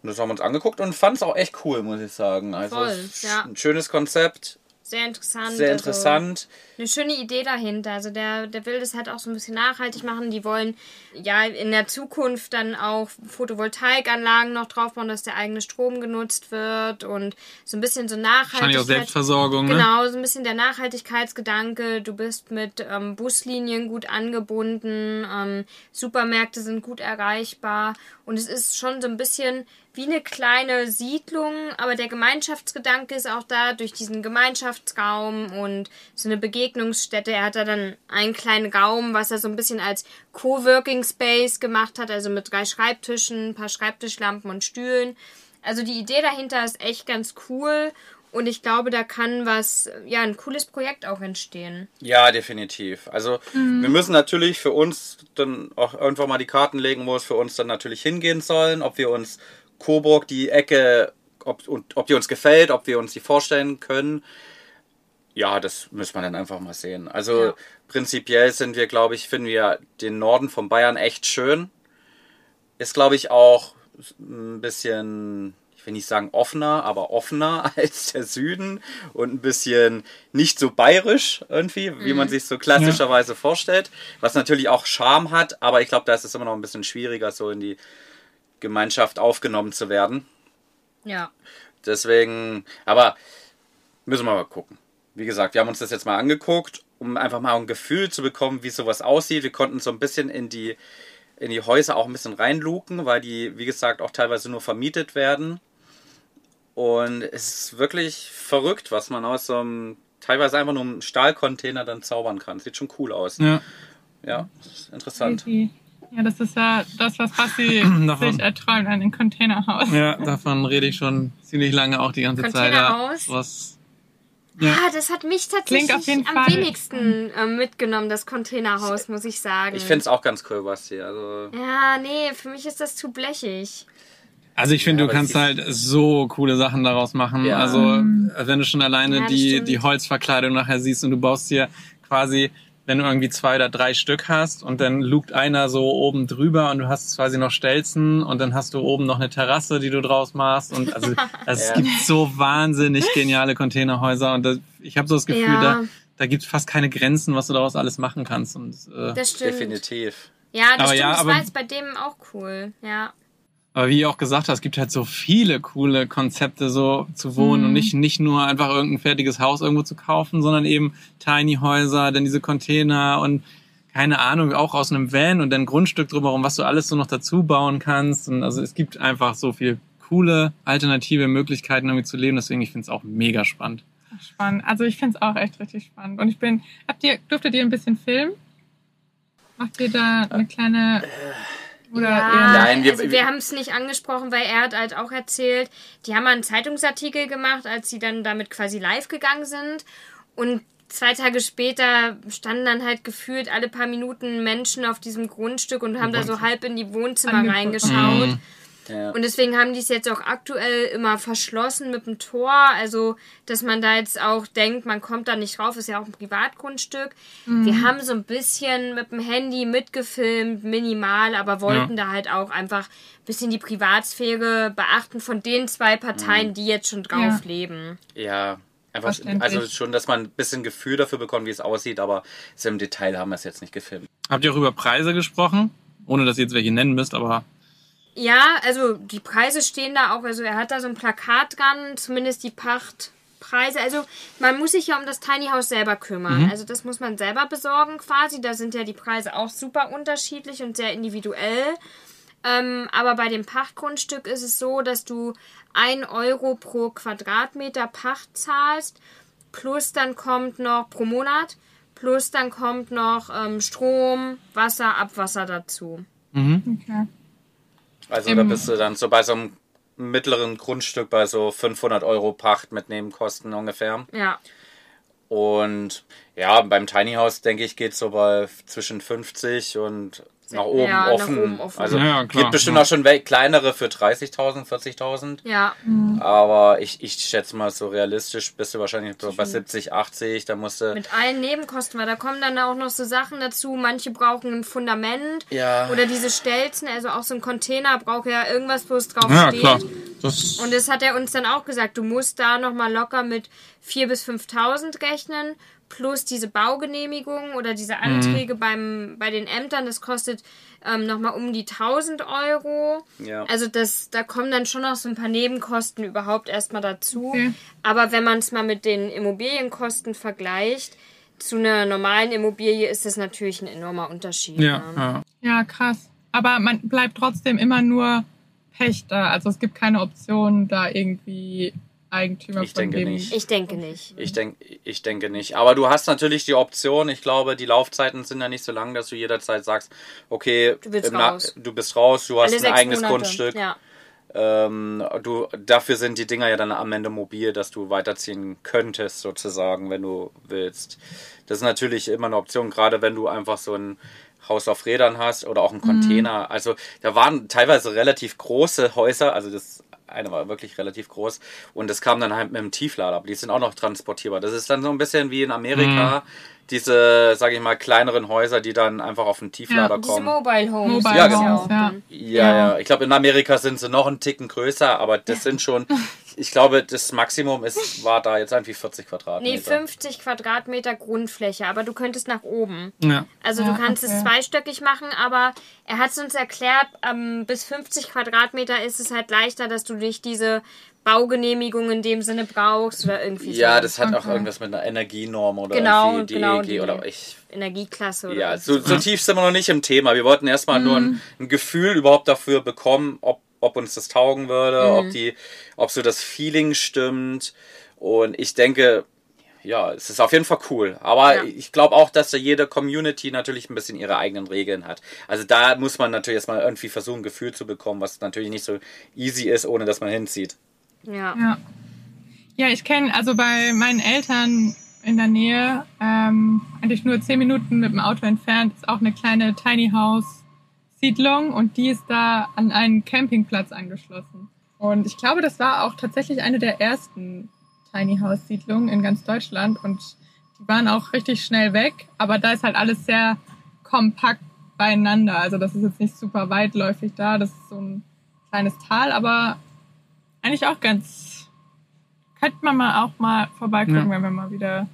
Und das haben wir uns angeguckt und fand es auch echt cool, muss ich sagen. Also Voll, es ist ja. ein schönes Konzept, Sehr interessant. sehr also- interessant. eine schöne Idee dahinter. Also der, der will das halt auch so ein bisschen nachhaltig machen. Die wollen ja in der Zukunft dann auch Photovoltaikanlagen noch draufbauen, dass der eigene Strom genutzt wird und so ein bisschen so Wahrscheinlich auch Nachhaltigkeit. Selbstversorgung, ne? Genau, so ein bisschen der Nachhaltigkeitsgedanke. Du bist mit ähm, Buslinien gut angebunden, ähm, Supermärkte sind gut erreichbar und es ist schon so ein bisschen wie eine kleine Siedlung, aber der Gemeinschaftsgedanke ist auch da durch diesen Gemeinschaftsraum und so eine Begegnungsstätte. Er hat da dann einen kleinen Raum, was er so ein bisschen als Coworking Space gemacht hat, also mit drei Schreibtischen, ein paar Schreibtischlampen und Stühlen. Also die Idee dahinter ist echt ganz cool und ich glaube, da kann was, ja, ein cooles Projekt auch entstehen. Ja, definitiv. Also wir müssen natürlich für uns dann auch irgendwann mal die Karten legen, wo es für uns dann natürlich hingehen sollen, ob wir uns Coburg die Ecke, ob, und, ob die uns gefällt, ob wir uns die vorstellen können. Ja, das müssen wir dann einfach mal sehen. Also Ja. prinzipiell sind wir, glaube ich, finden wir den Norden von Bayern echt schön. Ist, glaube ich, auch ein bisschen, ich will nicht sagen offener, aber offener als der Süden und ein bisschen nicht so bayerisch irgendwie, wie man sich so klassischerweise vorstellt. Was natürlich auch Charme hat, aber ich glaube, da ist es immer noch ein bisschen schwieriger, so in die Gemeinschaft aufgenommen zu werden. Ja. Deswegen, aber müssen wir mal gucken. Wie gesagt, wir haben uns das jetzt mal angeguckt, um einfach mal ein Gefühl zu bekommen, wie sowas aussieht. Wir konnten so ein bisschen in die, in die Häuser auch ein bisschen reinluken, weil die, wie gesagt, auch teilweise nur vermietet werden. Und es ist wirklich verrückt, was man aus so einem, teilweise einfach nur einem Stahlcontainer dann zaubern kann. Sieht schon cool aus. Ja. Ja, ist interessant. Crazy. Ja, das ist ja das, was Basti Davon. sich erträumt, ein Containerhaus. Ja, davon rede ich schon ziemlich lange auch die ganze Zeit. Ja, Containerhaus? was, Ja. Ah, das hat mich tatsächlich Klingt auf jeden am Fall. wenigsten äh, mitgenommen, das Containerhaus, muss ich sagen. Ich finde es auch ganz cool, Basti. Also, Ja, nee, für mich ist das zu blechig. Also ich finde, Ja, du kannst halt so coole Sachen daraus machen. Ja. Also wenn du schon alleine die, stimmt. die Holzverkleidung nachher siehst und du baust dir quasi, wenn du irgendwie zwei oder drei Stück hast und dann lugt einer so oben drüber und du hast quasi noch Stelzen und dann hast du oben noch eine Terrasse, die du draus machst. Und also es Ja. gibt so wahnsinnig geniale Containerhäuser und das, ich habe so das Gefühl, Ja. da, da gibt es fast keine Grenzen, was du daraus alles machen kannst. Und äh, Das stimmt. definitiv. Ja, das Aber stimmt. ja, das aber- war jetzt bei dem auch cool. Ja. Aber wie ihr auch gesagt hast, es gibt halt so viele coole Konzepte, so zu wohnen Mhm. und nicht, nicht nur einfach irgendein fertiges Haus irgendwo zu kaufen, sondern eben Tiny Häuser, dann diese Container und keine Ahnung, auch aus einem Van und dann Grundstück drumherum, was du alles so noch dazu bauen kannst. Und also es gibt einfach so viel coole alternative Möglichkeiten, irgendwie zu leben. Deswegen, ich finde es auch mega spannend. Spannend. Also ich finde es auch echt richtig spannend. Und ich bin, habt ihr, durftet ihr ein bisschen filmen? Macht ihr da eine kleine oder ja, Nein, wir- also wir haben es nicht angesprochen, weil er hat halt auch erzählt, die haben mal einen Zeitungsartikel gemacht, als sie dann damit quasi live gegangen sind. Und zwei Tage später standen dann halt gefühlt alle paar Minuten Menschen auf diesem Grundstück und haben da so halb in die Wohnzimmer Angeguckt. reingeschaut. Mhm. Ja. Und deswegen haben die es jetzt auch aktuell immer verschlossen mit dem Tor. Also, dass man da jetzt auch denkt, man kommt da nicht rauf, ist ja auch ein Privatgrundstück. Wir haben so ein bisschen mit dem Handy mitgefilmt, minimal, aber wollten da halt auch einfach ein bisschen die Privatsphäre beachten von den zwei Parteien, die jetzt schon drauf Ja. leben. Ja, einfach, also schon, dass man ein bisschen Gefühl dafür bekommt, wie es aussieht, aber so im Detail haben wir es jetzt nicht gefilmt. Habt ihr auch über Preise gesprochen? Ohne dass ihr jetzt welche nennen müsst, aber Ja, also die Preise stehen da auch, also er hat da so ein Plakat dran, zumindest die Pachtpreise. Also man muss sich ja um das Tiny House selber kümmern. Also das muss man selber besorgen quasi. Da sind ja die Preise auch super unterschiedlich und sehr individuell. Ähm, aber bei dem Pachtgrundstück ist es so, dass du 1 Euro pro Quadratmeter Pacht zahlst plus dann kommt noch pro Monat, plus dann kommt noch ähm, Strom, Wasser, Abwasser dazu. Okay. Also da bist du dann so bei so einem mittleren Grundstück bei so 500 Euro Pacht mit Nebenkosten ungefähr. Ja. Und ja, beim Tiny House, denke ich, geht so bei zwischen 50 und nach oben, Ja, nach offen. oben offen. Also Ja, gibt bestimmt ja. auch schon kleinere für 30.000, 40.000. Ja. Aber ich, ich schätze mal so realistisch bist du wahrscheinlich so bei 70, 80. Da musst du. Mit allen Nebenkosten, weil da kommen dann auch noch so Sachen dazu. Manche brauchen ein Fundament Ja. oder diese Stelzen, also auch so ein Container braucht ja irgendwas, wo es drauf Ja, steht. klar. Das, Und das hat er uns dann auch gesagt, du musst da nochmal locker mit 4.000 bis 5.000 rechnen, plus diese Baugenehmigung oder diese Anträge beim, bei den Ämtern, das kostet ähm, nochmal um die 1.000 Euro. Ja. Also das, da kommen dann schon noch so ein paar Nebenkosten überhaupt erstmal dazu. Okay. Aber wenn man es mal mit den Immobilienkosten vergleicht, zu einer normalen Immobilie ist das natürlich ein enormer Unterschied. ja, ne? ja. Ja, krass. Aber man bleibt trotzdem immer nur Pächter. Also es gibt keine Option, da irgendwie Eigentümer Ich von denke dem. nicht. Ich denke nicht. Ich, denk, ich denke nicht. Aber du hast natürlich die Option, ich glaube, die Laufzeiten sind ja nicht so lang, dass du jederzeit sagst, okay, Du raus. du bist raus, du hast Alle ein eigenes Monate. Grundstück. Ja. Ähm, du, dafür sind die Dinger ja dann am Ende mobil, dass du weiterziehen könntest, sozusagen, wenn du willst. Das ist natürlich immer eine Option, gerade wenn du einfach so ein Haus auf Rädern hast oder auch einen Container. Also da waren teilweise relativ große Häuser, also das eine war wirklich relativ groß und das kam dann halt mit einem Tieflader, aber die sind auch noch transportierbar. Das ist dann so ein bisschen wie in Amerika, diese, sage ich mal, kleineren Häuser, die dann einfach auf den Tieflader Ja, Diese kommen. Mobile Homes. Mobile Ja, genau. auch ja. Ja, ja. Ich glaube, in Amerika sind sie noch einen Ticken größer, aber das sind schon, ich glaube, das Maximum ist, war da jetzt irgendwie 40 Quadratmeter. Nee, 50 Quadratmeter Grundfläche, aber du könntest nach oben. ja. Also Ja, du kannst okay. es zweistöckig machen, aber er hat es uns erklärt, ähm, bis 50 Quadratmeter ist es halt leichter, dass du nicht diese Baugenehmigung in dem Sinne brauchst oder irgendwie Ja, so. das hat auch Okay. irgendwas mit einer Energienorm oder Genau, irgendwie genau, DEG die- oder ich. Energieklasse oder Ja, so, so tief sind wir noch nicht im Thema. Wir wollten erstmal nur ein, ein Gefühl überhaupt dafür bekommen, ob, ob uns das taugen würde, ob die, ob so das Feeling stimmt. Und ich denke, ja, es ist auf jeden Fall cool. Aber Ja. ich glaube auch, dass da jede Community natürlich ein bisschen ihre eigenen Regeln hat. Also da muss man natürlich erstmal irgendwie versuchen, ein Gefühl zu bekommen, was natürlich nicht so easy ist, ohne dass man hinzieht. Ja. Ja. Ja, ich kenne, also bei meinen Eltern in der Nähe, ähm, eigentlich nur zehn Minuten mit dem Auto entfernt, ist auch eine kleine Tiny House Siedlung und die ist da an einen Campingplatz angeschlossen. Und ich glaube, das war auch tatsächlich eine der ersten Tiny House Siedlungen in ganz Deutschland und die waren auch richtig schnell weg, aber da ist halt alles sehr kompakt beieinander. Also das ist jetzt nicht super weitläufig da, das ist so ein kleines Tal, aber eigentlich auch ganz. Könnte man mal auch mal vorbeigucken, Ja. wenn wir mal wieder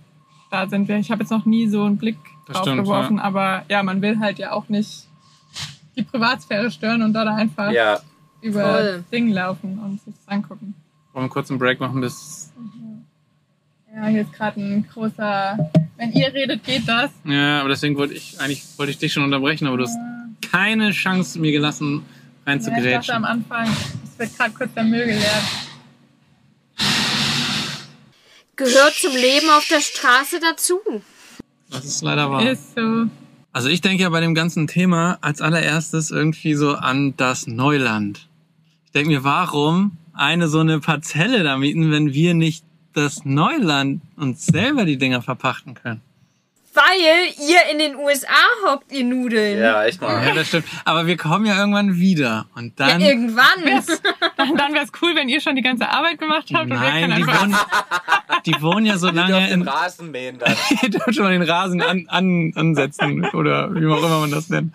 da sind. Ich habe jetzt noch nie so einen Blick Das drauf stimmt, geworfen, aber ja, man will halt ja auch nicht die Privatsphäre stören und da, da einfach Ja, über voll. das Ding laufen und sich das angucken. Wollen wir kurz einen Break machen bis. Ja, hier ist gerade ein großer. Wenn ihr redet, geht das. Ja, aber deswegen wollte ich eigentlich wollte ich dich schon unterbrechen, aber du hast keine Chance mir gelassen, Ja, ich dachte am reinzugrätschen. Anfang, es wird gerade kurz der Müll geleert. Gehört zum Leben auf der Straße dazu. Das ist leider wahr. Ist so. Also ich denke ja bei dem ganzen Thema als allererstes irgendwie so an das Neuland. Ich denke mir, warum eine so eine Parzelle da mieten, wenn wir nicht das Neuland uns selber die Dinger verpachten können? Weil ihr in den USA hockt, ihr Nudeln. ja, echt mal. Ja, das stimmt. Aber wir kommen ja irgendwann wieder. Und Ja, dann. irgendwann. Dann, dann wäre es cool, wenn ihr schon die ganze Arbeit gemacht habt und wir Nein, können die einfach wohnen, die wohnen ja so lange den in. Rasen mähen dann. Ihr dürft schon mal den Rasen an, an, ansetzen oder wie auch immer man das nennt.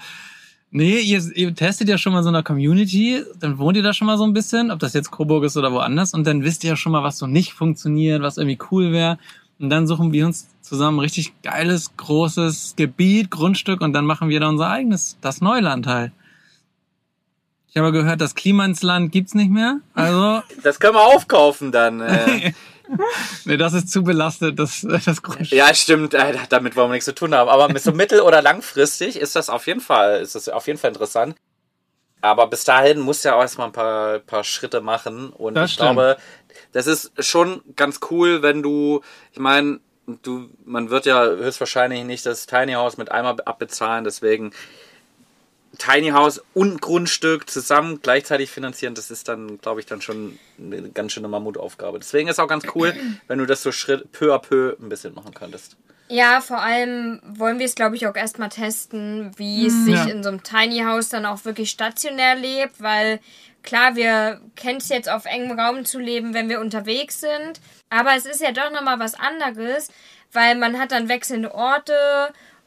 Nee, ihr, ihr testet ja schon mal so eine Community, dann wohnt ihr da schon mal so ein bisschen, ob das jetzt Coburg ist oder woanders, und dann wisst ihr ja schon mal, was so nicht funktioniert, was irgendwie cool wäre. Und dann suchen wir uns zusammen ein richtig geiles, großes Gebiet, Grundstück und dann machen wir da unser eigenes, das Neuland halt. Ich habe gehört, das Klima ins Land gibt's nicht mehr. Also, Das können wir aufkaufen dann. Äh. nee, das ist zu belastet, das, das Grundstück. Ja, stimmt, äh, damit wollen wir nichts zu tun haben. Aber so mittel- oder langfristig ist das auf jeden Fall, ist das auf jeden Fall interessant. Aber bis dahin muss ja auch erstmal ein paar, paar Schritte machen. Und Das ich stimmt. glaube, das ist schon ganz cool, wenn du, ich meine, du, man wird ja höchstwahrscheinlich nicht das Tiny House mit einmal abbezahlen, deswegen Tiny House und Grundstück zusammen gleichzeitig finanzieren, das ist dann, glaube ich, dann schon eine ganz schöne Mammutaufgabe. Deswegen ist auch ganz cool, wenn du das so Schritt peu à peu ein bisschen machen könntest. Ja, vor allem wollen wir es, glaube ich, auch erstmal testen, wie es sich Ja. in so einem Tiny House dann auch wirklich stationär lebt, weil klar, wir kennen es jetzt auf engem Raum zu leben, wenn wir unterwegs sind, aber es ist ja doch nochmal was anderes, weil man hat dann wechselnde Orte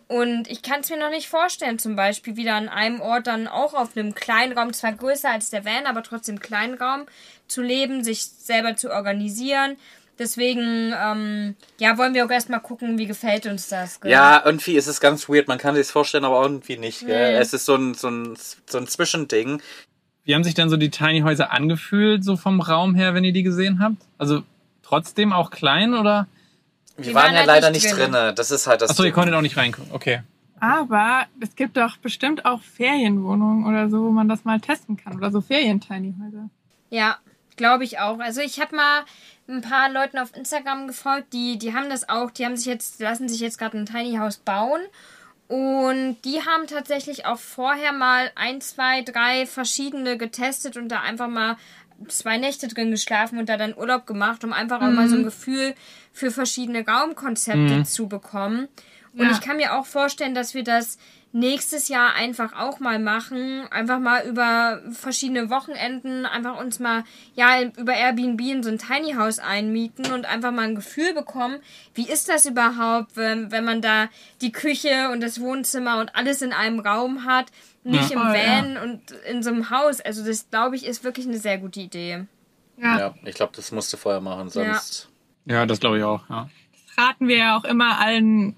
und ich kann es mir noch nicht vorstellen, zum Beispiel wieder an einem Ort dann auch auf einem kleinen Raum, zwar größer als der Van, aber trotzdem kleinen Raum zu leben, sich selber zu organisieren. Deswegen, ähm, ja, wollen wir auch erstmal gucken, wie gefällt uns das. gell? Ja, irgendwie ist es ganz weird. Man kann sich vorstellen, aber irgendwie nicht. Gell? Nee. Es ist so ein, so, ein, so ein Zwischending. Wie haben sich denn so die Tiny Häuser angefühlt, so vom Raum her, wenn ihr die gesehen habt? Also trotzdem auch klein oder? Wir waren, waren ja halt leider nicht drin. drinne. Das ist halt das. Achso, ihr konntet auch nicht reinkommen. Okay. Aber es gibt doch bestimmt auch Ferienwohnungen oder so, wo man das mal testen kann. Oder so Ferien-Tiny-Häuser. Ja, glaube ich auch. Also ich habe mal ein paar Leuten auf Instagram gefolgt, die, die haben das auch, die haben sich jetzt, lassen sich jetzt gerade ein Tiny House bauen. Und die haben tatsächlich auch vorher mal ein, zwei, drei verschiedene getestet und da einfach mal zwei Nächte drin geschlafen und da dann Urlaub gemacht, um einfach auch mal so ein Gefühl für verschiedene Raumkonzepte zu bekommen. Und Ja. ich kann mir auch vorstellen, dass wir das nächstes Jahr einfach auch mal machen. Einfach mal über verschiedene Wochenenden einfach uns mal, ja, über Airbnb in so ein Tiny House einmieten und einfach mal ein Gefühl bekommen, wie ist das überhaupt, wenn, wenn man da die Küche und das Wohnzimmer und alles in einem Raum hat, nicht im Voll, ja. Van und in so einem Haus. Also das, glaube ich, ist wirklich eine sehr gute Idee. Ja, Ja, ich glaube, das musst du vorher machen, sonst. Ja, das glaube ich auch, ja. raten wir ja auch immer allen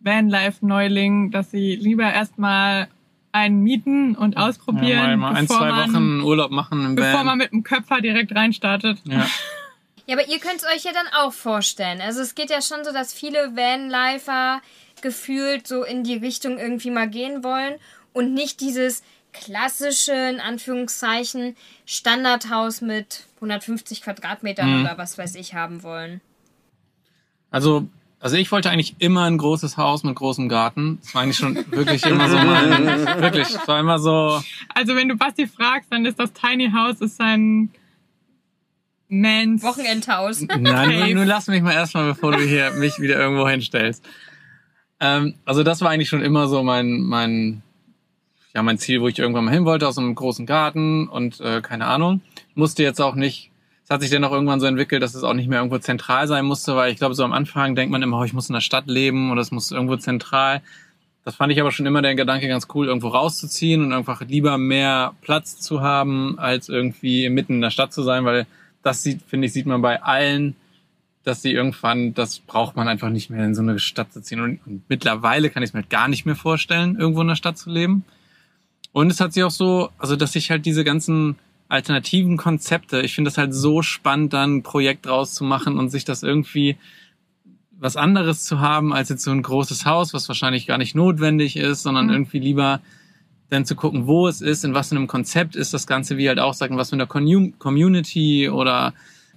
Vanlife-Neulingen, dass sie lieber erstmal einen mieten und ja ausprobieren, mal, mal ein, bevor, zwei man, Wochen Urlaub machen im bevor Van. man mit dem Köpfer direkt reinstartet. ja. Ja, aber ihr könnt es euch ja dann auch vorstellen. Also es geht ja schon so, dass viele Vanlifer gefühlt so in die Richtung irgendwie mal gehen wollen und nicht dieses klassische, in Anführungszeichen, Standardhaus mit 150 Quadratmetern Mhm. oder was weiß ich haben wollen. Also, also ich wollte eigentlich immer ein großes Haus mit großem Garten. Das war eigentlich schon wirklich immer so mein, wirklich, es war immer so, Also wenn du Basti fragst, dann ist das Tiny House ist sein Mans Wochenendhaus. Nein, nur, nur lass mich mal erstmal, bevor du hier mich wieder irgendwo hinstellst. Ähm, also das war eigentlich schon immer so mein, mein, ja, mein Ziel, wo ich irgendwann mal hin wollte, aus einem großen Garten und äh, keine Ahnung. Musste jetzt auch nicht, es hat sich dann auch irgendwann so entwickelt, dass es auch nicht mehr irgendwo zentral sein musste, weil ich glaube, so am Anfang denkt man immer, oh, ich muss in der Stadt leben oder es muss irgendwo zentral. Das fand ich aber schon immer der Gedanke ganz cool, irgendwo rauszuziehen und einfach lieber mehr Platz zu haben, als irgendwie mitten in der Stadt zu sein, weil das sieht, finde ich, sieht man bei allen, dass sie irgendwann, das braucht man einfach nicht mehr in so eine Stadt zu ziehen. Und, und mittlerweile kann ich es mir halt gar nicht mehr vorstellen, irgendwo in der Stadt zu leben. Und es hat sich auch so, also dass ich halt diese ganzen alternativen Konzepte, ich finde das halt so spannend, dann ein Projekt draus zu machen und sich das irgendwie was anderes zu haben, als jetzt so ein großes Haus, was wahrscheinlich gar nicht notwendig ist, sondern Mhm. irgendwie lieber dann zu gucken, wo es ist, in was für einem Konzept ist das Ganze, wie halt auch sagen, was für eine Commu- Community oder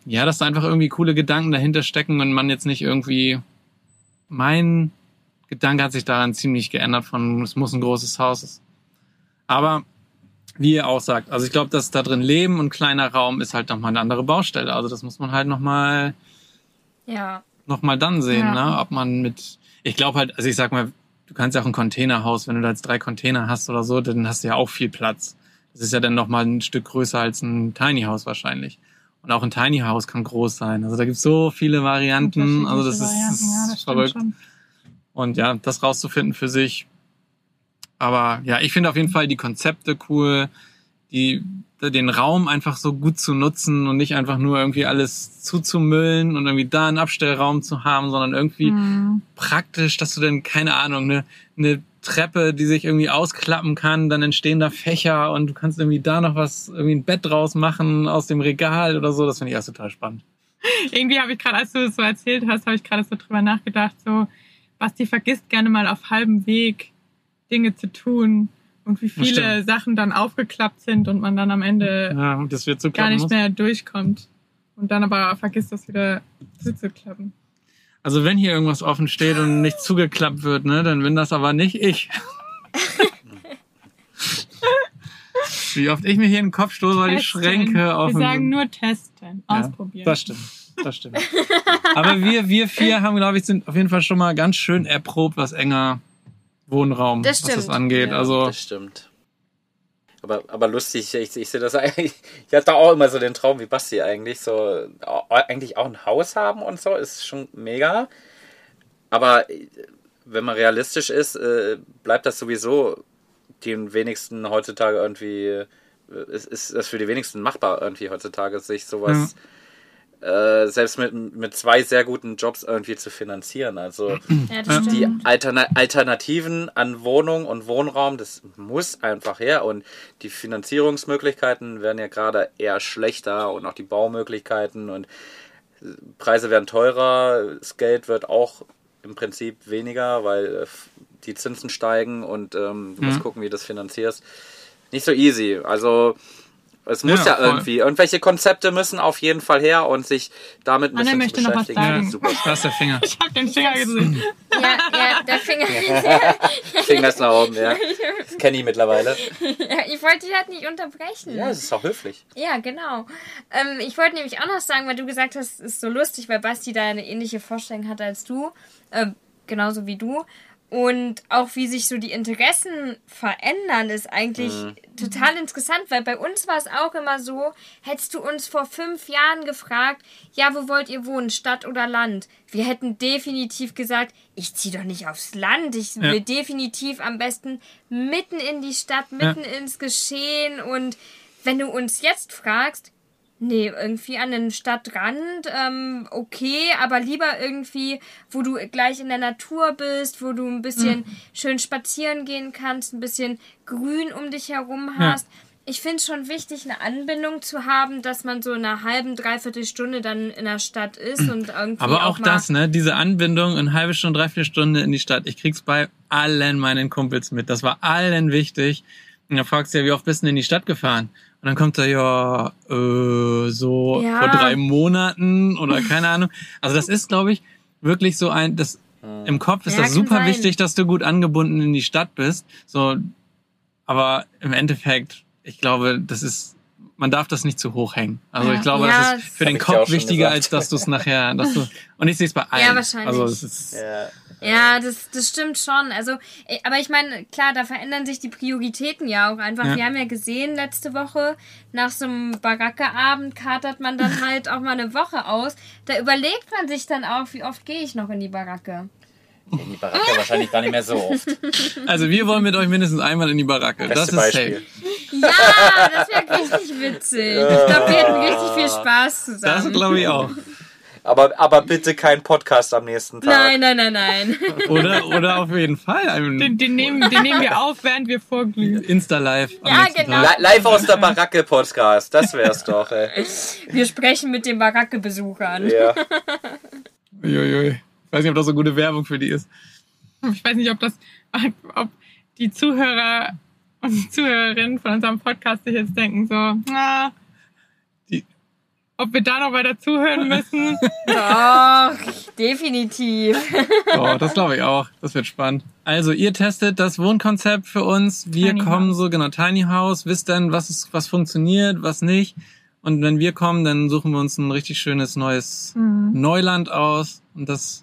ja, dass da einfach irgendwie coole Gedanken dahinter stecken und man jetzt nicht irgendwie mein Gedanke hat sich daran ziemlich geändert von es muss ein großes Haus. Aber wie ihr auch sagt, also ich glaube, dass da drin Leben und kleiner Raum ist halt nochmal eine andere Baustelle. Also das muss man halt nochmal Ja. noch mal dann sehen, Ja. ne? ob man mit, ich glaube halt, also ich sag mal, du kannst ja auch ein Containerhaus, wenn du da jetzt drei Container hast oder so, dann hast du ja auch viel Platz. Das ist ja dann noch mal ein Stück größer als ein Tiny House wahrscheinlich. Und auch ein Tiny House kann groß sein. Also da gibt's so viele Varianten. Also das ist, ja, das verrückt. schon. Und ja, das rauszufinden für sich. Aber ja, ich finde auf jeden Fall die Konzepte cool, die, den Raum einfach so gut zu nutzen und nicht einfach nur irgendwie alles zuzumüllen und irgendwie da einen Abstellraum zu haben, sondern irgendwie Mhm. praktisch, dass du dann, keine Ahnung, eine, eine Treppe, die sich irgendwie ausklappen kann, dann entstehen da Fächer und du kannst irgendwie da noch was, irgendwie ein Bett draus machen aus dem Regal oder so. Das finde ich auch total spannend. Irgendwie habe ich gerade, als du das so erzählt hast, habe ich gerade so drüber nachgedacht, so, Basti vergisst gerne mal auf halbem Weg Dinge zu tun und wie viele. Sachen dann aufgeklappt sind und man dann am Ende Ja, und das wird so gar nicht muss. mehr durchkommt. und dann aber vergisst das wieder zuzuklappen. Also wenn hier irgendwas offen steht und nicht zugeklappt wird, ne, dann bin das aber nicht ich. Wie oft ich mir hier in den Kopf stoße, weil die. Schränke auf Wir dem- sagen nur testen, Ja, ausprobieren. Das stimmt. Das stimmt. Aber wir, wir vier haben, glaube ich, sind auf jeden Fall schon mal ganz schön erprobt, was enger Wohnraum, Das was das angeht. Ja, also Das stimmt. Aber, aber lustig, ich, ich sehe das eigentlich. Ich hatte auch immer so den Traum wie Basti eigentlich. So, eigentlich auch ein Haus haben und so, ist schon mega. Aber äh, wenn man realistisch ist, äh, bleibt das sowieso den wenigsten heutzutage irgendwie. äh, Ist, ist das für die wenigsten machbar, irgendwie heutzutage, sich sowas. Äh, selbst mit, mit zwei sehr guten Jobs irgendwie zu finanzieren. Also Ja, die. Alterna Alternativen an Wohnung und Wohnraum, das muss einfach her. Und die Finanzierungsmöglichkeiten werden ja gerade eher schlechter und auch die Baumöglichkeiten und äh, Preise werden teurer, das Geld wird auch im Prinzip weniger, weil äh, die Zinsen steigen und ähm, du musst Mhm. gucken, wie du das finanzierst. Nicht so easy. Also es muss Ja, ja, irgendwie, irgendwelche Konzepte müssen auf jeden Fall her und sich damit ein bisschen zu möchte noch was beschäftigen. sagen. ja, Super. da ist der Finger. Ich hab den Finger gesehen. Ja, ja, der Finger. Finger ist nach oben, ja. Das kenne ich mittlerweile. ja, ich wollte dich halt nicht unterbrechen. Ja, es ist auch höflich. Ja, genau. Ähm, ich wollte nämlich auch noch sagen, weil du gesagt hast, es ist so lustig, weil Basti da eine ähnliche Vorstellung hat als du. Äh, genauso wie du. Und auch wie sich so die Interessen verändern, ist eigentlich total interessant, weil bei uns war es auch immer so, hättest du uns vor fünf Jahren gefragt, ja, wo wollt ihr wohnen, Stadt oder Land? Wir hätten definitiv gesagt, ich ziehe doch nicht aufs Land, ich will definitiv am besten mitten in die Stadt, mitten ins Geschehen. Und wenn du uns jetzt fragst, nee, irgendwie an den Stadtrand, ähm, okay, aber lieber irgendwie, wo du gleich in der Natur bist, wo du ein bisschen schön spazieren gehen kannst, ein bisschen Grün um dich herum hast. Ich finde es schon wichtig, eine Anbindung zu haben, dass man so in einer halben, dreiviertel Stunde dann in der Stadt ist und irgendwie Aber auch mal das, ne? Diese Anbindung, eine halbe Stunde, dreiviertel Stunde in die Stadt. Ich krieg's bei allen meinen Kumpels mit. Das war allen wichtig. Und dann fragst du ja, wie oft bist du denn in die Stadt gefahren? Und dann kommt er ja äh, so Ja. vor drei Monaten oder keine Ahnung. Also das ist, glaube ich, wirklich so ein, das im Kopf ist Ja, das super sein. wichtig, dass du gut angebunden in die Stadt bist. So, aber im Endeffekt, ich glaube, das ist, man darf das nicht zu hoch hängen. Also Ja. ich glaube, Ja, das ist für den Kopf wichtiger, gesagt. als dass du es nachher, dass du, und ich sehe es bei allen. wahrscheinlich. Also es ist, Ja. Ja, das, das stimmt schon. Also, äh, aber ich meine, klar, da verändern sich die Prioritäten ja auch einfach. Ja. Wir haben ja gesehen letzte Woche, nach so einem Baracke-Abend katert man dann halt auch mal eine Woche aus. Da überlegt man sich dann auch, wie oft gehe ich noch in die Baracke. In die Baracke wahrscheinlich gar nicht mehr so oft. also wir wollen mit euch mindestens einmal in die Baracke. das Beste ist Beispiel. safe. Ja, das wäre richtig witzig. Ich glaube, wir hätten richtig viel Spaß Das zusammen. glaube ich auch. Aber, aber bitte kein Podcast am nächsten Tag. Nein, nein, nein, nein. Oder, oder auf jeden Fall Den, den, nehmen, den nehmen wir auf, während wir vorglühen. Insta-Live. Ja, genau. Tag. Li- Live aus der Baracke Podcast, das wär's doch, ey. Wir sprechen mit den Baracke-Besuchern. Ja. Uiuiui. Ich weiß nicht, ob das so gute Werbung für die ist. Ich weiß nicht, ob das, ob die Zuhörer und Zuhörerinnen von unserem Podcast sich jetzt denken so, na, Die- ob wir da noch weiter zuhören müssen. Doch, definitiv. Oh, das glaube ich auch. Das wird spannend. Also, ihr testet das Wohnkonzept für uns. Wir Tiny kommen House. so, genau, Tiny House, wisst dann, was ist, was funktioniert, was nicht. Und wenn wir kommen, dann suchen wir uns ein richtig schönes neues Mhm. Neuland aus. Und das,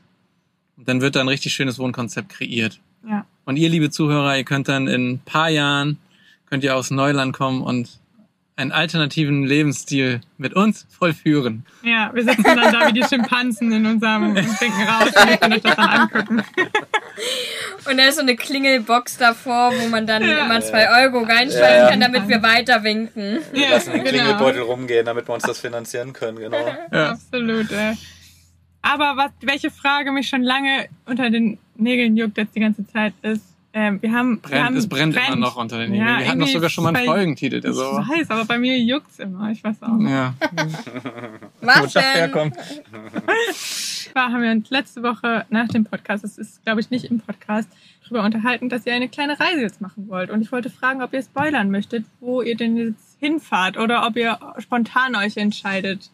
und dann wird da ein richtig schönes Wohnkonzept kreiert. Ja. Und ihr, liebe Zuhörer, ihr könnt dann in ein paar Jahren, könnt ihr aus Neuland kommen und einen alternativen Lebensstil mit uns vollführen. Ja, wir sitzen dann da wie die Schimpansen in unserem und winken raus und ihr könnt euch das dann angucken. Und da ist so eine Klingelbox davor, wo man dann Ja. immer zwei Euro reinschreiben Ja, kann, damit wir weiter winken. Wir Ja, lassen den genau. Klingelbeutel rumgehen, damit wir uns das finanzieren können, genau. Ja. Absolut. Äh. Aber was, welche Frage mich schon lange unter den Nägeln juckt jetzt die ganze Zeit ist, ähm, wir haben, wir Brennt, haben es brennt, immer noch unter den Nägeln. Ja, wir hatten doch sogar schon mal einen Folgentitel, der Ich so war. weiß, aber bei mir juckt's immer. Ich weiß auch. nicht. Ja, Was wo das denn? herkommt. Zwar haben wir uns letzte Woche nach dem Podcast, das ist glaube ich nicht im Podcast, darüber unterhalten, dass ihr eine kleine Reise jetzt machen wollt. Und ich wollte fragen, ob ihr spoilern möchtet, wo ihr denn jetzt hinfahrt oder ob ihr spontan euch entscheidet.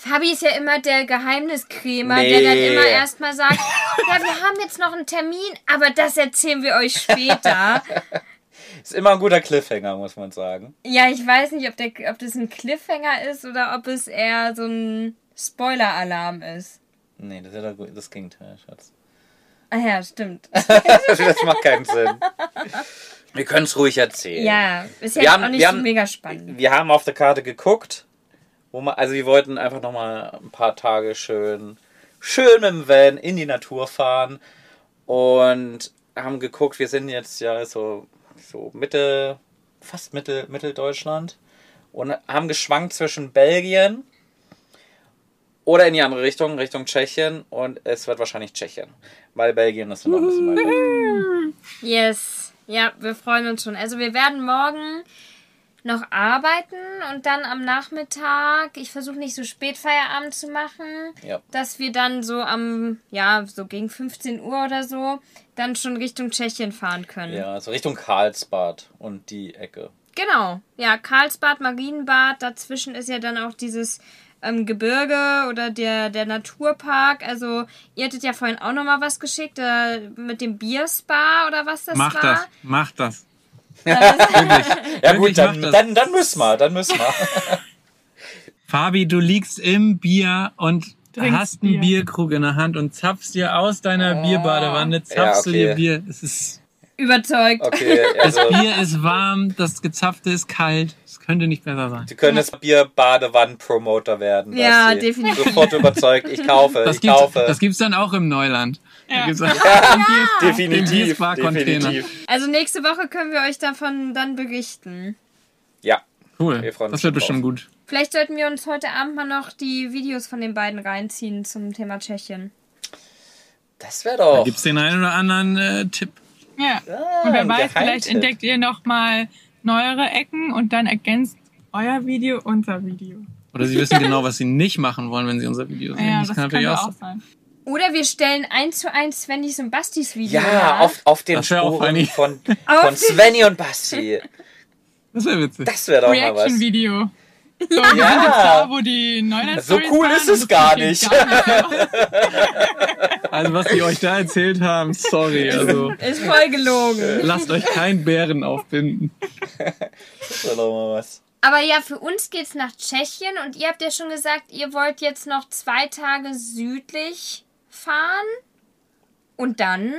Fabi ist ja immer der Geheimniskrämer, Nee. der dann immer erstmal sagt, ja, wir haben jetzt noch einen Termin, aber das erzählen wir euch später. Ist immer ein guter Cliffhanger, muss man sagen. ja, ich weiß nicht, ob, der, ob das ein Cliffhanger ist oder ob es eher so ein Spoiler-Alarm ist. Nee, das ist ja das Gegenteil, Schatz. Ah ja, stimmt. das macht keinen Sinn. Wir können es ruhig erzählen. Ja, ist ja Wir jetzt haben- auch nicht so haben- mega spannend. Wir haben auf der Karte geguckt, wo man, also wir wollten einfach nochmal ein paar Tage schön, schön mit dem Van in die Natur fahren und haben geguckt, wir sind jetzt ja so, so Mitte, fast Mittel, Mitteldeutschland und haben geschwankt zwischen Belgien oder in die andere Richtung, Richtung Tschechien und es wird wahrscheinlich Tschechien, weil Belgien ist noch ein bisschen weit weg. Yes. Ja, wir freuen uns schon. Also wir werden morgen noch arbeiten und dann am Nachmittag, ich versuche nicht so spät Feierabend zu machen, Ja. dass wir dann so am, ja, so gegen 15 Uhr oder so, dann schon Richtung Tschechien fahren können. Ja, also Richtung Karlsbad und die Ecke. Genau. Ja, Karlsbad, Marienbad, dazwischen ist ja dann auch dieses ähm, Gebirge oder der, der Naturpark. Also, ihr hattet ja vorhin auch nochmal was geschickt, äh, mit dem Bierspa oder was das Mach war. das, mach das. Ja gut, dann, das. dann, dann müssen wir, dann müssen wir. Fabi, du liegst im Bier und Trinkst hast einen Bier. Bierkrug in der Hand und zapfst dir aus deiner Bierbadewanne, zapfst Ja, du dir okay. Bier. Es ist, Überzeugt. Okay, das also Bier ist warm, das gezapfte ist kalt. Es könnte nicht besser sein. Sie können jetzt Bier-Badewannen-Promoter werden. Ja, definitiv. Sofort überzeugt, ich kaufe, Das ich gibt's, kaufe. das gibt's dann auch im Neuland. Ja. Definitiv, definitiv. Also nächste Woche können wir euch davon dann berichten. Ja, Cool, Wir freuen uns das wird schon bestimmt gut. Vielleicht sollten wir uns heute Abend mal noch die Videos von den beiden reinziehen zum Thema Tschechien. das wäre doch. Gibt's den einen oder anderen äh, Tipp? Ja. Ah, und wer weiß, vielleicht entdeckt ihr noch mal neuere Ecken und dann ergänzt euer Video unser Video. Oder sie wissen genau, was sie nicht machen wollen, wenn sie unser Video sehen. Ja, das, das, kann natürlich auch sein. sein. Oder wir stellen eins zu eins Svennys und Bastis Video Ja, nach. auf, auf den Spuren von, von Svenny und Basti. Das wäre witzig. Das wäre doch mal was. Reaction-Video. So, Ja. Da, wo die So cool ist es gar nicht. Also was die euch da erzählt haben, sorry. Also Ist voll gelogen. lasst euch kein Bären aufbinden. Das wäre doch mal was. Aber ja, für uns geht's nach Tschechien und ihr habt ja schon gesagt, ihr wollt jetzt noch zwei Tage südlich fahren. Und dann?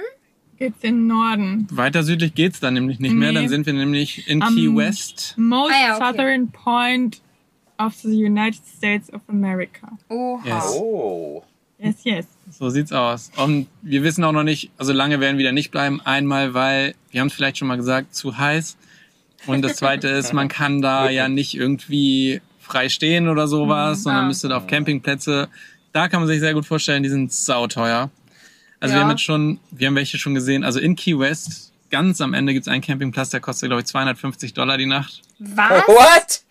Geht's in den Norden. Weiter südlich geht's dann nämlich nicht mehr. Nee. Dann sind wir nämlich in Am- Key West. Most Ah ja, okay. southern point of the United States of America. Oha. Yes. Oh. Yes, yes. So sieht's aus. Und wir wissen auch noch nicht, also lange werden wir da nicht bleiben. Einmal, weil, wir haben es vielleicht schon mal gesagt, zu heiß. Und das zweite ist, man kann da ja nicht irgendwie frei stehen oder sowas, sondern Ah. müsste da auf Campingplätze. Da kann man sich sehr gut vorstellen, die sind sauteuer. Also wir Ja. haben jetzt schon, wir haben welche schon gesehen. Also in Key West, ganz am Ende gibt's einen Campingplatz, der kostet, glaube ich, 250 Dollar die Nacht. Was? What?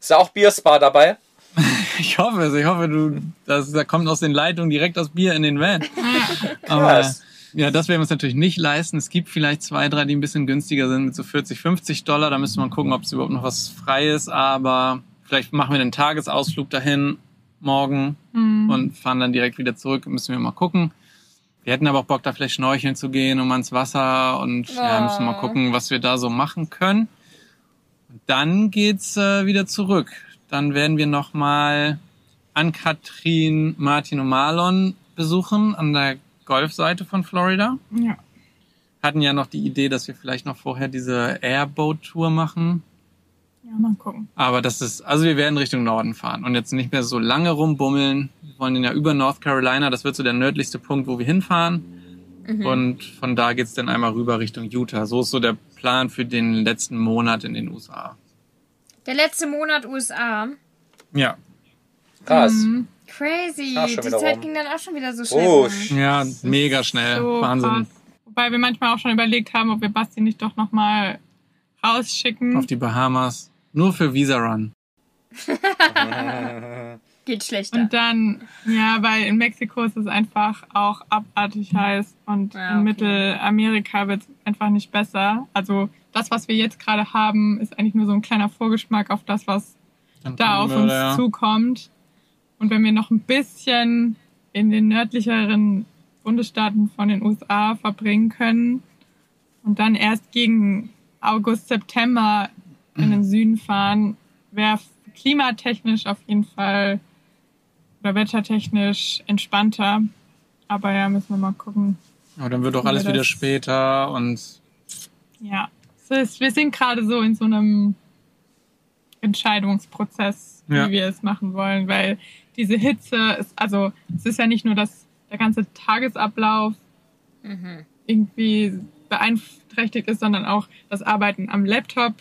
Ist da auch Bierspa dabei? Ich hoffe es, ich hoffe, du, das, da kommt aus den Leitungen direkt das Bier in den Van. Aber ja, das werden wir uns natürlich nicht leisten. Es gibt vielleicht zwei, drei, die ein bisschen günstiger sind mit so 40, 50 Dollar. Da müsste man gucken, ob es überhaupt noch was frei ist. Aber vielleicht machen wir einen Tagesausflug dahin morgen und fahren dann direkt wieder zurück. Müssen wir mal gucken. Wir hätten aber auch Bock, da vielleicht schnorcheln zu gehen, um ans Wasser und ja, müssen wir mal Oh. gucken, was wir da so machen können. Und dann geht's äh, wieder zurück. Dann werden wir nochmal an Katrin, Martin und Marlon besuchen, an der Golfseite von Florida. Ja. Hatten ja noch die Idee, dass wir vielleicht noch vorher diese Airboat-Tour machen. Ja, mal gucken. Aber das ist, also wir werden Richtung Norden fahren und jetzt nicht mehr so lange rumbummeln. Wir wollen ja über North Carolina, das wird so der nördlichste Punkt, wo wir hinfahren. Und von da geht's dann einmal rüber Richtung Utah. So ist so der Plan für den letzten Monat in den USA. Der letzte Monat USA. Ja. Krass. Mhm. Crazy. Die Zeit rum. ging dann auch schon wieder so schnell. Oh, rum. sh- Ja, mega schnell. So Wahnsinn. krass. Wobei wir manchmal auch schon überlegt haben, ob wir Basti nicht doch nochmal rausschicken. Auf die Bahamas. Nur für Visa Run. Geht schlechter. Und dann, ja, weil in Mexiko ist es einfach auch abartig heiß und Ja, in okay. Mittelamerika wird es einfach nicht besser. Also das, was wir jetzt gerade haben, ist eigentlich nur so ein kleiner Vorgeschmack auf das, was Dann da auf uns ja. zukommt. Und wenn wir noch ein bisschen in den nördlicheren Bundesstaaten von den USA verbringen können und dann erst gegen August, September in den Süden fahren, wäre klimatechnisch auf jeden Fall oder wettertechnisch entspannter. Aber ja, müssen wir mal gucken. Aber dann wird doch alles wieder später und Ja, es ist, wir sind gerade so in so einem Entscheidungsprozess, Ja. wie wir es machen wollen, weil diese Hitze ist, also es ist ja nicht nur, dass der ganze Tagesablauf irgendwie beeinträchtigt ist, sondern auch das Arbeiten am Laptop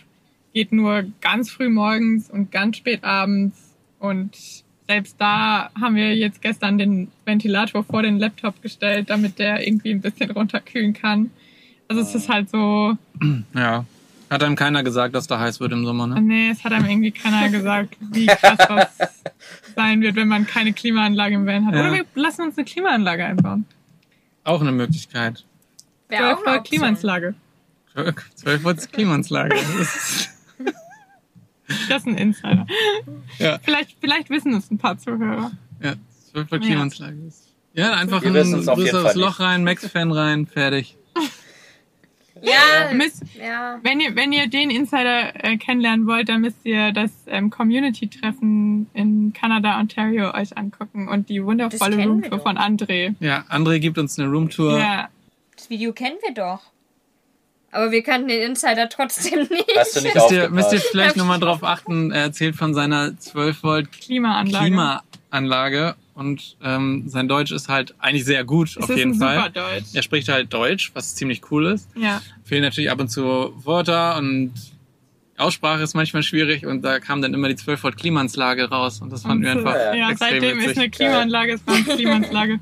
geht nur ganz früh morgens und ganz spät abends und selbst da haben wir jetzt gestern den Ventilator vor den Laptop gestellt, damit der irgendwie ein bisschen runterkühlen kann. Also es ist halt so, ja. Hat einem keiner gesagt, dass da heiß wird im Sommer, ne? nee, es hat einem irgendwie keiner gesagt, wie krass das sein wird, wenn man keine Klimaanlage im Van hat. Ja. Oder wir lassen uns eine Klimaanlage einbauen. Auch eine Möglichkeit. Wäre auch 12 eine Volt Option. Klimaanlage. 12 Volt Klimaanlage. Das ist, Das ist ein Insider. ja, Vielleicht, vielleicht wissen es ein paar Zuhörer. ja, 12 Volt Ja. Klimaanlage. ist- Ja, einfach Wir ein größeres Loch rein, Max-Fan rein, fertig. Ja, Müsst, ja. wenn, ihr, wenn ihr den Insider äh, kennenlernen wollt, dann müsst ihr das ähm, Community-Treffen in Kanada, Ontario euch angucken und die wundervolle Roomtour von André. Ja, André gibt uns eine Roomtour. Ja, Das Video kennen wir doch. Aber wir kannten den Insider trotzdem nicht. Hast du nicht Müsst ihr, müsst ihr vielleicht nochmal drauf achten, er erzählt von seiner 12 Volt Klimaanlage. Klimaanlage und ähm, sein Deutsch ist halt eigentlich sehr gut, Es auf ist jeden ein Fall. super Deutsch. Er spricht halt Deutsch, was ziemlich cool ist. Ja. Fehlen natürlich ab und zu Wörter und Aussprache ist manchmal schwierig und da kam dann immer die 12 Volt Klimaanlage raus und das fanden wir einfach ja, extrem seitdem ist witzig. eine Klimaanlage, ist bei uns Klimaanlage.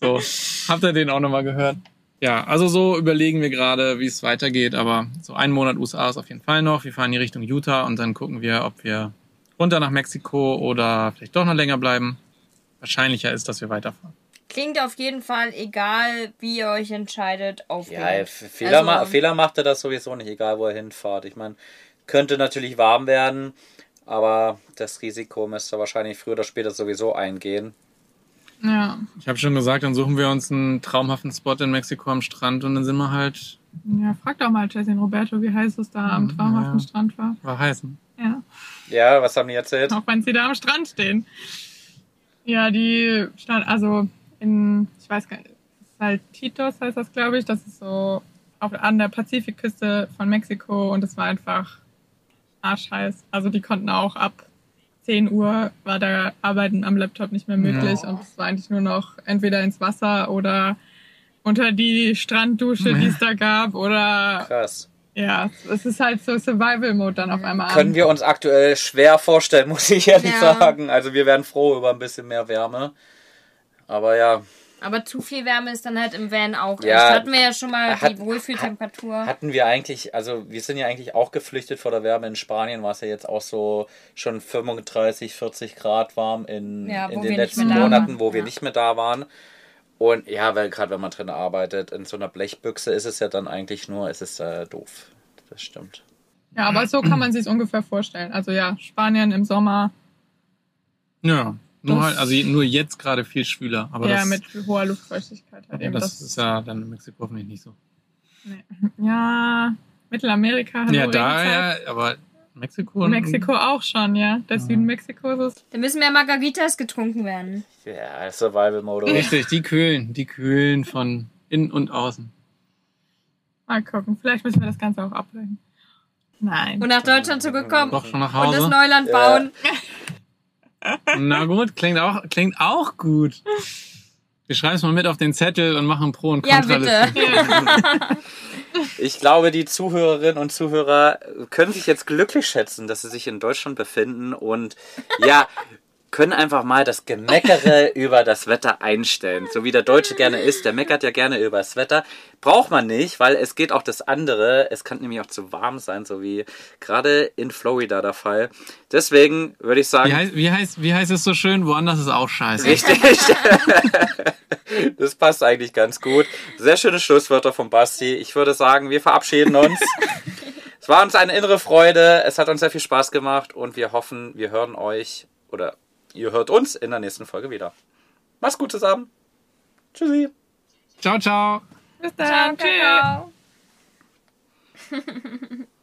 So, habt ihr den auch nochmal gehört? Ja, also so überlegen wir gerade, wie es weitergeht, aber so einen Monat USA ist auf jeden Fall noch. Wir fahren in die Richtung Utah und dann gucken wir, ob wir runter nach Mexiko oder vielleicht doch noch länger bleiben. Wahrscheinlicher ist, dass wir weiterfahren. Klingt auf jeden Fall, egal wie ihr euch entscheidet, auf Ja, Fehler, Also- ma Fehler macht er das sowieso nicht, egal wo er hinfahrt. Ich meine, könnte natürlich warm werden, aber das Risiko müsste wahrscheinlich früher oder später sowieso eingehen. Ja. Ich habe schon gesagt, dann suchen wir uns einen traumhaften Spot in Mexiko am Strand und dann sind wir halt, ja, frag doch mal Jessie und Roberto, wie heiß es da am traumhaften Ja. Strand war. war heißen. Ja. Ja, was haben die erzählt? Auch wenn sie da am Strand stehen. Ja, die stand, also in, ich weiß gar nicht, es ist halt Titos heißt das, glaube ich. Das ist so auf, an der Pazifikküste von Mexiko und es war einfach arschheiß. Also die konnten auch ab 10 Uhr war da Arbeiten am Laptop nicht mehr möglich und es war eigentlich nur noch entweder ins Wasser oder unter die Stranddusche, die es da gab oder Krass. ja, es ist halt so Survival Mode dann auf einmal. Können wir uns aktuell schwer vorstellen, muss ich ehrlich Ja. sagen. Also wir wären froh über ein bisschen mehr Wärme. Aber ja, Aber zu viel Wärme ist dann halt im Van auch. Ja, das hatten wir ja schon mal hat- die Wohlfühltemperatur. hatten wir eigentlich, also wir sind ja eigentlich auch geflüchtet vor der Wärme. In Spanien war es ja jetzt auch so schon 35, 40 Grad warm in, Ja, in den wir letzten Monaten, wo wir Ja. nicht mehr da waren. Und ja, weil gerade wenn man drin arbeitet, in so einer Blechbüchse ist es ja dann eigentlich nur, es ist äh, doof. Das stimmt. Ja, aber so kann man sich ungefähr vorstellen. Also ja, Spanien im Sommer, Ja, nur halt, also nur jetzt gerade viel schwüler. Aber ja, das, mit hoher Luftfeuchtigkeit halt eben. das, Das, ist ja dann in Mexiko hoffentlich nicht so. nee. ja, Mittelamerika, hallo, ja, da, Regenzeit. ja, aber Mexiko. In Mexiko auch schon, ja. Der Süden Mexikos ist. Da müssen mehr Margaritas getrunken werden. Ja, Survival-Modus. Richtig, die kühlen, die kühlen von innen und außen. Mal gucken. Vielleicht müssen wir das Ganze auch abbrechen. Nein. Und nach Deutschland zurückkommen Doch schon nach und das Hause. Neuland Ja. Na gut, klingt auch, klingt auch gut. Wir schreiben es mal mit auf den Zettel und machen Pro- und Ja, Kontraliste. bitte. Ich glaube, die Zuhörerinnen und Zuhörer können sich jetzt glücklich schätzen, dass sie sich in Deutschland befinden und ja, können einfach mal das Gemeckere über das Wetter einstellen. So wie der Deutsche gerne ist, der meckert ja gerne über das Wetter. Braucht man nicht, weil es geht auch das andere. Es kann nämlich auch zu warm sein, so wie gerade in Florida der Fall. Deswegen würde ich sagen, Wie heißt, wie, heißt, wie heißt es so schön? Woanders ist auch scheiße. Richtig. das passt eigentlich ganz gut. Sehr schöne Schlusswörter von Basti. Ich würde sagen, wir verabschieden uns. Es war uns eine innere Freude. Es hat uns sehr viel Spaß gemacht und wir hoffen, wir hören euch oder ihr hört uns in der nächsten Folge wieder. Mach's gut zusammen. Tschüssi. Ciao, ciao. Bis dann. Ciao, Tschüss. Kakao.